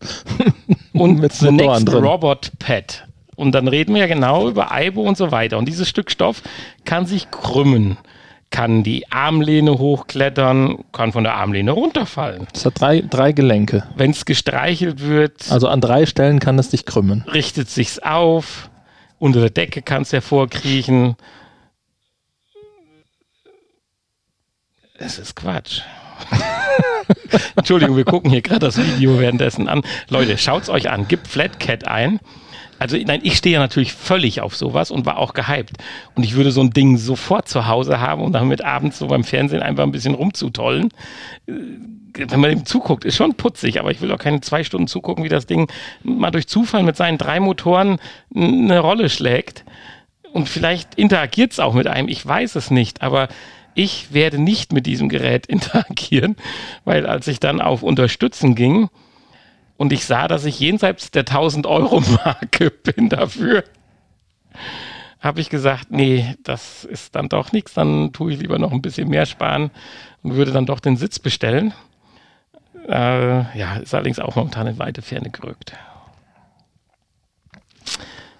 und Mit the next drin. Robot Pet. Und dann reden wir ja genau über Aibo und so weiter. Und dieses Stück Stoff kann sich krümmen, kann die Armlehne hochklettern, kann von der Armlehne runterfallen. Es hat drei, drei Gelenke. Wenn es gestreichelt wird, Also an drei Stellen kann es dich krümmen. richtet sich's auf. Unter der Decke kann es hervorkriechen. Es ist Quatsch. Entschuldigung, wir gucken hier gerade das Video währenddessen an. Leute, schaut's euch an. Gebt Flatcat ein. Also nein, ich stehe ja natürlich völlig auf sowas und war auch gehypt. Und ich würde so ein Ding sofort zu Hause haben, um damit abends so beim Fernsehen einfach ein bisschen rumzutollen. Äh, Wenn man dem zuguckt, ist schon putzig, aber ich will auch keine zwei Stunden zugucken, wie das Ding mal durch Zufall mit seinen drei Motoren eine Rolle schlägt. Und vielleicht interagiert es auch mit einem, ich weiß es nicht, aber ich werde nicht mit diesem Gerät interagieren, weil als ich dann auf Unterstützen ging und ich sah, dass ich jenseits der 1000 Euro Marke bin dafür, habe ich gesagt, nee, das ist dann doch nichts, dann tue ich lieber noch ein bisschen mehr sparen und würde dann doch den Sitz bestellen. Äh, ja, ist allerdings auch momentan in weite Ferne gerückt.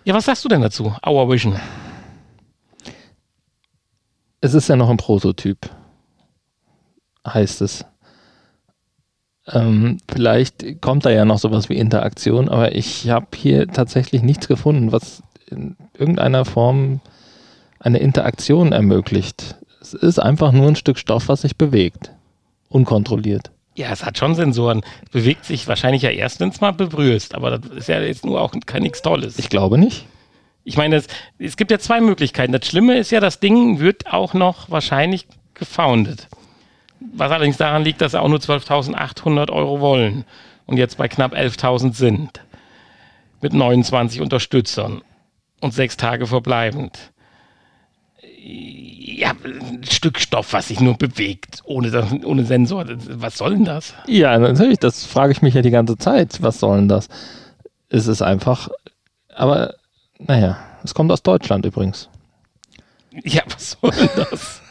Ja, was sagst du denn dazu? Our Vision. Es ist ja noch ein Prototyp, heißt es. Ähm, vielleicht kommt da ja noch sowas wie Interaktion, aber ich habe hier tatsächlich nichts gefunden, was in irgendeiner Form eine Interaktion ermöglicht. Es ist einfach nur ein Stück Stoff, was sich bewegt. Unkontrolliert. Ja, es hat schon Sensoren. Bewegt sich wahrscheinlich ja erst, wenn es mal berührst. Aber das ist ja jetzt nur auch kein nichts Tolles. Ich glaube nicht. Ich meine, es, es gibt ja zwei Möglichkeiten. Das Schlimme ist ja, das Ding wird auch noch wahrscheinlich gefoundet. Was allerdings daran liegt, dass sie auch nur 12.800 Euro wollen und jetzt bei knapp 11.000 sind. Mit 29 Unterstützern und sechs Tage verbleibend. Ja, ein Stück Stoff, was sich nur bewegt, ohne, das- ohne Sensor. Was soll denn das? Ja, natürlich, das frage ich mich ja die ganze Zeit. Was soll denn das? Es ist einfach, aber naja, es kommt aus Deutschland übrigens. Ja, was soll denn das?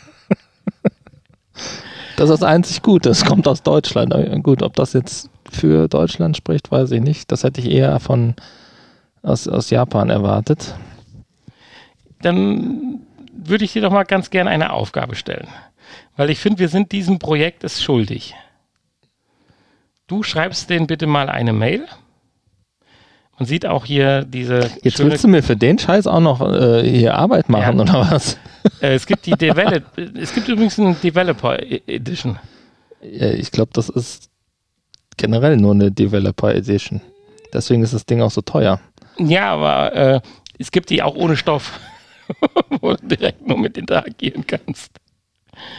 Das ist das einzig Gute, es kommt aus Deutschland. Gut, ob das jetzt für Deutschland spricht, weiß ich nicht. Das hätte ich eher von aus, aus Japan erwartet. dann würde ich dir doch mal ganz gerne eine Aufgabe stellen. Weil ich finde, wir sind diesem Projekt es schuldig. Du schreibst denen bitte mal eine Mail. Man sieht auch hier diese Jetzt willst du mir für den Scheiß auch noch äh, hier Arbeit machen Ja. oder was? äh, es gibt die Develop es gibt übrigens eine Developer E- Edition. Ja, ich glaube, das ist generell nur eine Developer Edition. Deswegen ist das Ding auch so teuer. Ja, aber äh, es gibt die auch ohne Stoff, wo du direkt nur mit interagieren kannst.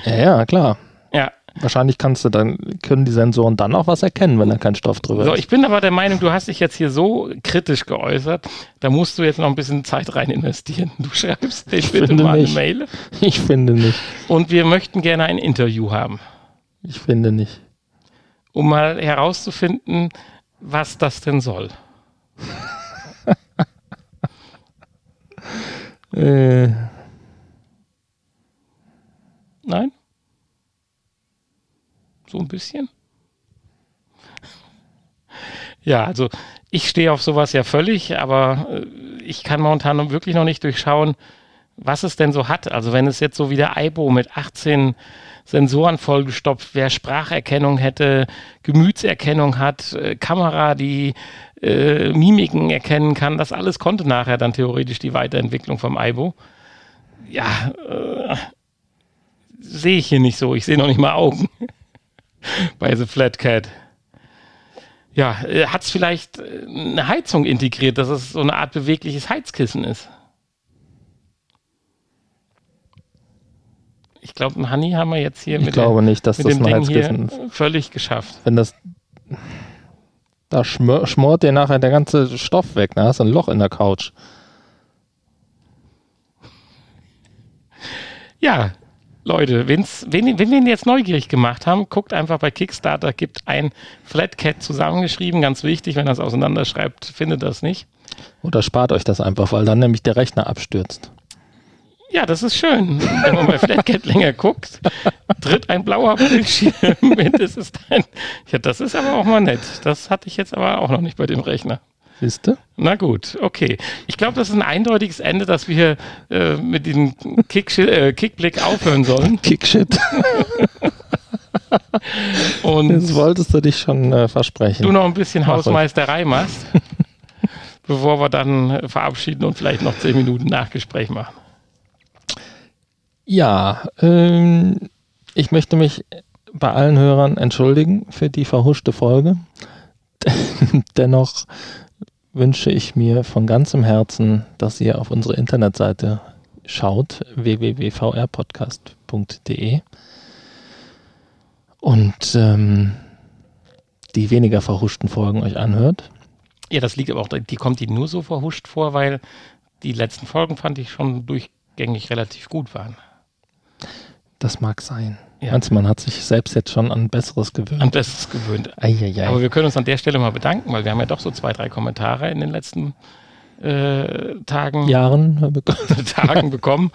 Ja, ja, klar. Ja, Wahrscheinlich kannst du dann, können die Sensoren dann auch was erkennen, wenn da kein Stoff drüber So, ist. ich bin aber der Meinung, du hast dich jetzt hier so kritisch geäußert, da musst du jetzt noch ein bisschen Zeit rein investieren. Du schreibst den bitte finde mal nicht. eine Mail Ich finde nicht. und wir möchten gerne ein Interview haben, Ich finde nicht. um mal herauszufinden, was das denn soll. Äh, Nein? So ein bisschen? Ja, also ich stehe auf sowas ja völlig, aber äh, ich kann momentan wirklich noch nicht durchschauen, was es denn so hat. Also wenn es jetzt so wie der Aibo mit 18 Sensoren vollgestopft wäre, Spracherkennung hätte, Gemütserkennung hat, äh, Kamera, die äh, Mimiken erkennen kann, das alles konnte nachher dann theoretisch die Weiterentwicklung vom Aibo. Ja, äh, sehe ich hier nicht so. Ich sehe noch nicht mal Augen bei The Flat Cat. Ja, hat es vielleicht äh, eine Heizung integriert, dass es so eine Art bewegliches Heizkissen ist? Ich glaube, ein Honey haben wir jetzt hier ich mit, glaube nicht, dass mit das dem ein Ding Heizkissen hier ist. völlig geschafft. Wenn das. Da schmör, schmort dir nachher der ganze Stoff weg. Da hast du ein Loch in der Couch. Ja, Leute, wenn's, wenn, wenn wir ihn jetzt neugierig gemacht haben, guckt einfach bei Kickstarter, gibt ein Flatcat zusammengeschrieben, ganz wichtig, wenn er es auseinanderschreibt, findet das nicht. Oder spart euch das einfach, weil dann nämlich der Rechner abstürzt. Ja, das ist schön. Wenn man bei Flatcat länger guckt, tritt ein blauer Bildschirm mit. Es ist ein, ja, das ist aber auch mal nett. Das hatte ich jetzt aber auch noch nicht bei dem Rechner. Siehst du? Na gut, okay. Ich glaube, das ist ein eindeutiges Ende, dass wir äh, mit diesem Kick äh, Kickblick aufhören sollen. Kickshit. Und Das wolltest du dich schon äh, versprechen. du noch ein bisschen Mach. Hausmeisterei machst, bevor wir dann äh, verabschieden und vielleicht noch zehn Minuten Nachgespräch machen. Ja, ähm, ich möchte mich bei allen Hörern entschuldigen für die verhuschte Folge. Dennoch wünsche ich mir von ganzem Herzen, dass ihr auf unsere Internetseite schaut, www.vrpodcast.de und ähm, die weniger verhuschten Folgen euch anhört. Ja, das liegt aber auch, die kommt die nur so verhuscht vor, weil die letzten Folgen fand ich schon durchgängig relativ gut waren. Das mag sein. Ja. Meinst du, man hat sich selbst jetzt schon an Besseres gewöhnt? An Besseres gewöhnt. Eieiei. Aber wir können uns an der Stelle mal bedanken, weil wir haben ja doch so zwei, drei Kommentare in den letzten äh, Tagen, Jahren Tagen bekommen.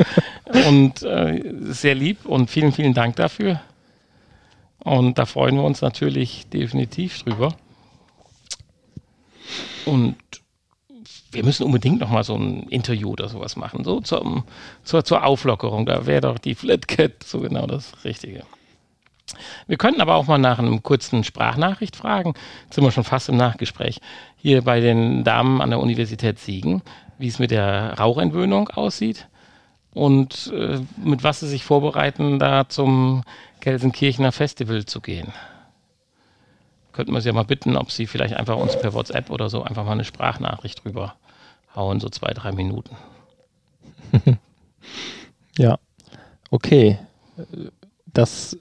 Und äh, sehr lieb und vielen, vielen Dank dafür. Und da freuen wir uns natürlich definitiv drüber. Und wir müssen unbedingt noch mal so ein Interview oder sowas machen, so zum, zur, zur Auflockerung. Da wäre doch die Flatcat so genau das Richtige. Wir könnten aber auch mal nach einem kurzen Sprachnachricht fragen. Jetzt sind wir schon fast im Nachgespräch. Hier bei den Damen an der Universität Siegen, wie es mit der Rauchentwöhnung aussieht und äh, mit was sie sich vorbereiten, da zum Gelsenkirchener Festival zu gehen. Könnten wir sie ja mal bitten, ob sie vielleicht einfach uns per WhatsApp oder so einfach mal eine Sprachnachricht drüber hauen, so zwei, drei Minuten. Ja, okay. Das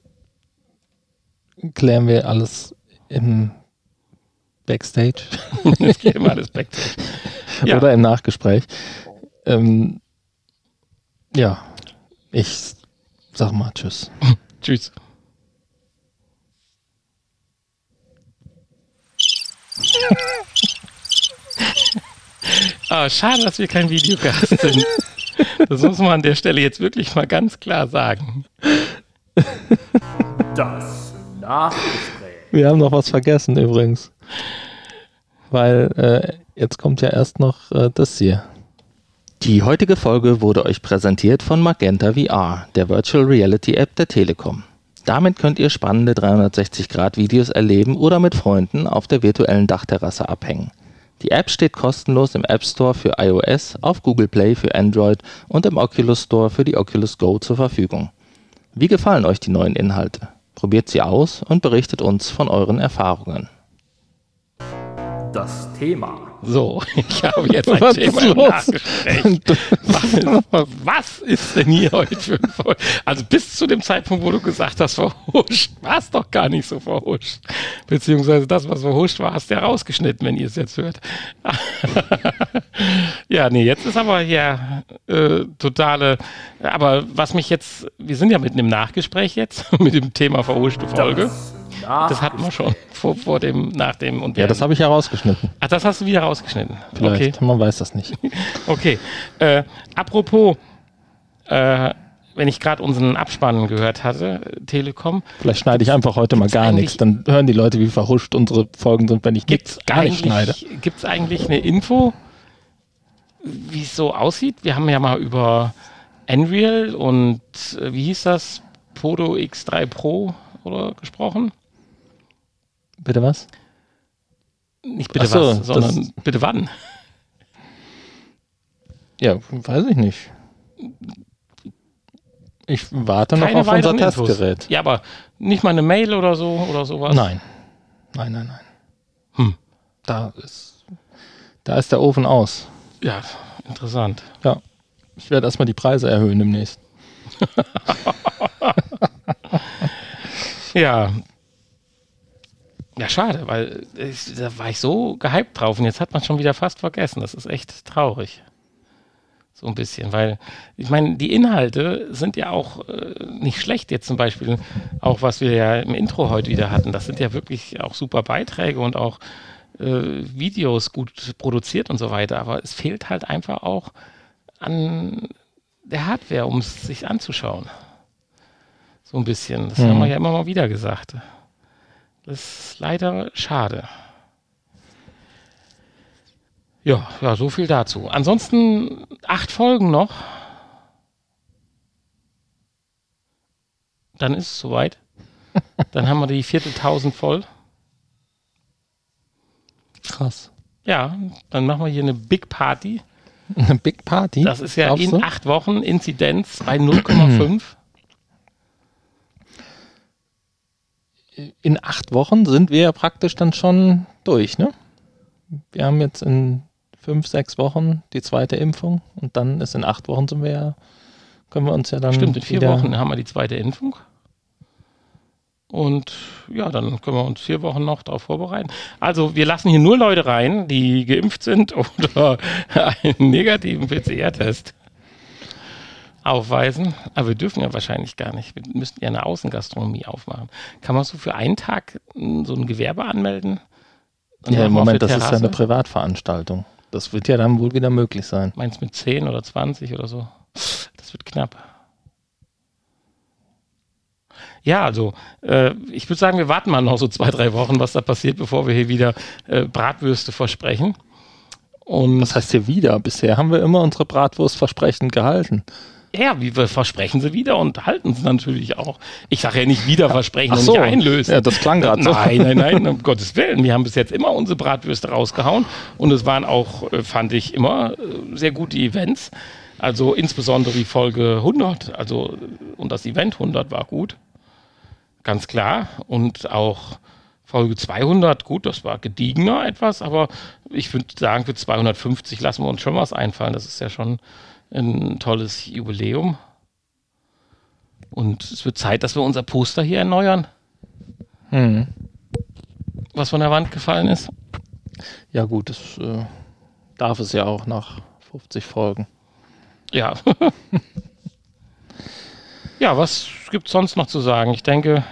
klären wir alles im Backstage Das geht immer alles Backstage. Ja. oder im Nachgespräch. Ähm, ja, ich sag mal Tschüss. Tschüss. Ah, schade, dass wir kein Videogast sind. Das muss man an der Stelle jetzt wirklich mal ganz klar sagen. Das Nachgespräch. Wir haben noch was vergessen übrigens. Weil äh, jetzt kommt ja erst noch äh, das hier. Die heutige Folge wurde euch präsentiert von Magenta VR, der Virtual Reality App der Telekom. Damit könnt ihr spannende 360-Grad-Videos erleben oder mit Freunden auf der virtuellen Dachterrasse abhängen. Die App steht kostenlos im App Store für iOS, auf Google Play für Android und im Oculus Store für die Oculus Go zur Verfügung. Wie gefallen euch die neuen Inhalte? Probiert sie aus und berichtet uns von euren Erfahrungen. Das Thema. So, ich habe jetzt ein Was Thema ist im. Was, was ist denn hier heute für ein Vol Also bis zu dem Zeitpunkt, wo du gesagt hast, verhuscht, war es doch gar nicht so verhuscht. Beziehungsweise das, was verhuscht war, hast du ja rausgeschnitten, wenn ihr es jetzt hört. ja, nee, jetzt ist aber hier äh, totale. Aber was mich jetzt, wir sind ja mitten im Nachgespräch jetzt mit dem Thema verhuschte Folge. Das hatten wir schon vor, vor dem, nach dem und Ja, das habe ich ja rausgeschnitten. Ach, das hast du wieder rausgeschnitten. Vielleicht, Okay. man weiß das nicht. Okay. Äh, apropos, äh, wenn ich gerade unseren Abspann gehört hatte, Telekom, Vielleicht schneide ich einfach heute mal gar nichts. Dann hören die Leute, wie verhuscht unsere Folgen sind, wenn ich gibt's nichts gar nicht schneide. eigentlich, gibt's eigentlich eine Info, wie es so aussieht? Wir haben ja mal über Unreal und äh, wie hieß das? Podo X3 Pro oder gesprochen? Bitte was? Nicht bitte so, was, sondern bitte wann? Ja, weiß ich nicht. Ich warte noch auf unser Infos. Testgerät. Ja, aber nicht mal eine Mail oder so oder sowas? Nein. Nein, nein, nein. Hm. Da ist, da ist der Ofen aus. Ja, interessant. Ja. Ich werde erstmal die Preise erhöhen demnächst. Ja. Ja, schade, weil ich, da war ich so gehypt drauf und jetzt hat man schon wieder fast vergessen. Das ist echt traurig. So ein bisschen, weil ich meine, die Inhalte sind ja auch äh, nicht schlecht. Jetzt zum Beispiel auch, was wir ja im Intro heute wieder hatten. Das sind ja wirklich auch super Beiträge und auch äh, Videos gut produziert und so weiter. Aber es fehlt halt einfach auch an der Hardware, um es sich anzuschauen. So ein bisschen. Das haben wir ja immer mal wieder gesagt. Das ist leider schade. Ja, ja, so viel dazu. Ansonsten acht Folgen noch. Dann ist es soweit. Dann haben wir die Vierteltausend voll. Krass. Ja, dann machen wir hier eine Big Party. Eine Big Party? Das ist ja glaubst in du? acht Wochen Inzidenz bei 0,5. In acht Wochen sind wir ja praktisch dann schon durch, ne? Wir haben jetzt in fünf, sechs Wochen die zweite Impfung und dann ist in acht Wochen sind wir ja, können wir uns ja dann. Stimmt, in vier Wochen haben wir die zweite Impfung. Und ja, dann können wir uns vier Wochen noch darauf vorbereiten. Also wir lassen hier nur Leute rein, die geimpft sind oder einen negativen PCR-Test aufweisen. Aber wir dürfen ja wahrscheinlich gar nicht. Wir müssten ja eine Außengastronomie aufmachen. Kann man so für einen Tag m, so ein Gewerbe anmelden? Ja, im Moment, das ist ja eine Privatveranstaltung. Das wird ja dann wohl wieder möglich sein. Meinst du mit 10 oder 20 oder so? Das wird knapp. Ja, also äh, ich würde sagen, wir warten mal noch so zwei, drei Wochen, was da passiert, bevor wir hier wieder äh, Bratwürste versprechen. Und Das heißt hier wieder. Bisher haben wir immer unsere Bratwurstversprechen gehalten. Ja, wie wir versprechen sie wieder und halten sie natürlich auch. Ich sage ja nicht wieder versprechen Ach und so. nicht einlösen. Ja, das klang gerade so. Nein, nein, nein, um Gottes Willen. Wir haben bis jetzt immer unsere Bratwürste rausgehauen und es waren auch, äh, fand ich, immer äh, sehr gute Events. Also insbesondere die Folge 100, also und das Event 100 war gut. Ganz klar. Und auch Folge 200, gut, das war gediegener etwas, aber ich würde sagen, für 250 lassen wir uns schon was einfallen. Das ist ja schon ein tolles Jubiläum. Und es wird Zeit, dass wir unser Poster hier erneuern Hm. was von der Wand gefallen ist. Ja gut, das äh, darf es ja auch nach 50 Folgen. Ja. ja, was gibt sonst noch zu sagen? Ich denke,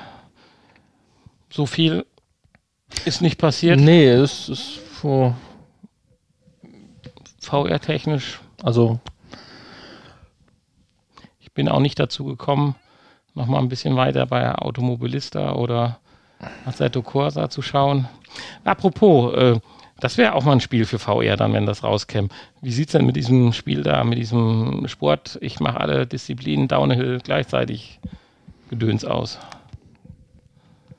so viel ist nicht passiert, Nee, es ist so, VR-technisch. also Ich bin auch nicht dazu gekommen, noch mal ein bisschen weiter bei Automobilista oder Assetto Corsa zu schauen. Apropos, äh, das wäre auch mal ein Spiel für VR dann, wenn das rauskäme. Wie sieht es denn mit diesem Spiel da, mit diesem Sport, ich mache alle Disziplinen Downhill gleichzeitig Gedöns aus?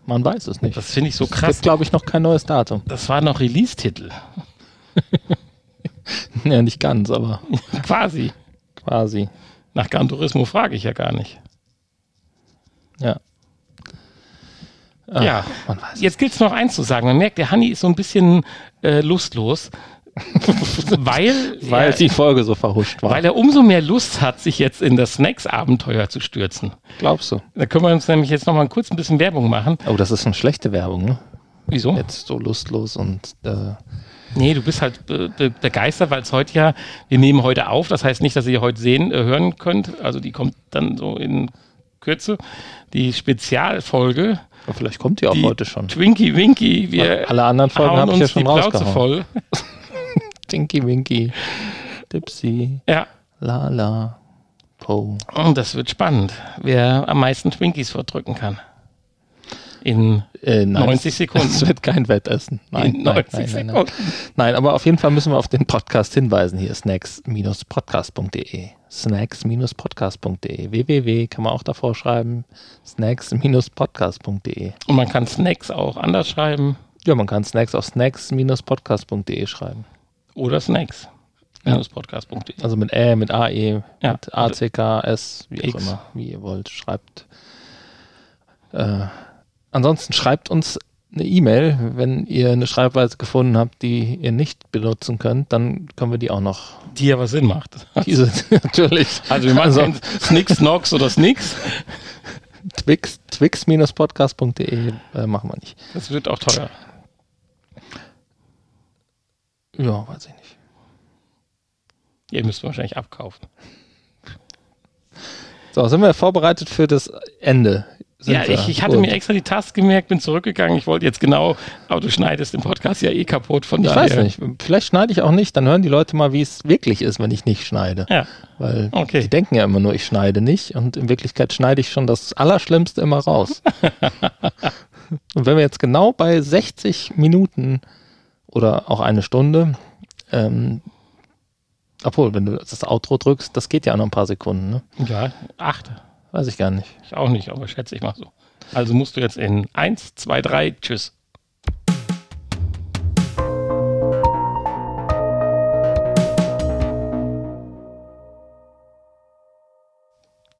man weiß es nicht. Das finde ich so krass. gibt, glaube ich, noch kein neues Datum. Das war noch Release-Titel, ja, nicht ganz, aber quasi. quasi. Nach Gran Turismo frage ich ja gar nicht. Ja. Ah, Ja, Man weiß jetzt gilt es noch eins zu sagen. Man merkt, der Hanni ist so ein bisschen äh, lustlos, weil, weil er, die Folge so verhuscht war. weil er umso mehr Lust hat, sich jetzt in das Snacks-Abenteuer zu stürzen. Glaubst du? Da können wir uns nämlich jetzt noch mal kurz ein bisschen Werbung machen. Oh, das ist eine schlechte Werbung, ne? Wieso? Jetzt so lustlos und äh, Nee, du bist halt be be begeistert, weil es heute ja, wir nehmen heute auf, das heißt nicht, dass ihr heute sehen, äh, hören könnt. Also die kommt dann so in Kürze. Die Spezialfolge, oh, vielleicht kommt die auch die heute schon. Twinkie Winky, wir Alle anderen Folgen hauen habe ich ja schon die Plauze voll. Tinky Winky, Dipsy, Ja, La La, Po. und das wird spannend, wer am meisten Twinkies verdrücken kann. In Äh, nein, 90 Sekunden. Es wird kein Wettessen. Nein, in nein, 90 nein, nein, nein. Sekunden. Nein, aber auf jeden Fall müssen wir auf den Podcast hinweisen. Hier snacks-podcast.de. Snacks-podcast.de. www kann man auch davor schreiben. Snacks-podcast.de. Und man kann Snacks auch anders schreiben Ja, man kann Snacks auf snacks-podcast.de schreiben. oder Snacks. Podcast.de. Also mit Ä, mit AE, Ja. mit ACKS, wie auch X. immer, wie ihr wollt. Schreibt. Äh, ansonsten schreibt uns eine E-Mail, wenn ihr eine Schreibweise gefunden habt, die ihr nicht benutzen könnt, dann können wir die auch noch. Die aber Sinn macht. Diese natürlich. Also wir machen also, Snicks, Nox oder Snicks. Twix, twix-podcast.de äh, machen wir nicht. Das wird auch teuer. Ja, weiß ich nicht. Ihr müsst wahrscheinlich abkaufen. So, sind wir vorbereitet für das Ende? Ja, ich, ich hatte Gut. mir extra die Taste gemerkt, bin zurückgegangen. Ich wollte jetzt genau, aber du schneidest den Podcast ja eh kaputt. Von Ich daher. weiß nicht. Vielleicht schneide ich auch nicht. Dann hören die Leute mal, wie es wirklich ist, wenn ich nicht schneide. Ja, Weil Okay. die denken ja immer nur, ich schneide nicht. Und in Wirklichkeit schneide ich schon das Allerschlimmste immer raus. und wenn wir jetzt genau bei 60 Minuten oder auch eine Stunde Ähm, obwohl, wenn du das Outro drückst, das geht ja noch ein paar Sekunden, ne? Ja, acht. Weiß ich gar nicht. Ich auch nicht, aber schätze ich mal so. Also musst du jetzt in eins, zwei, drei, tschüss.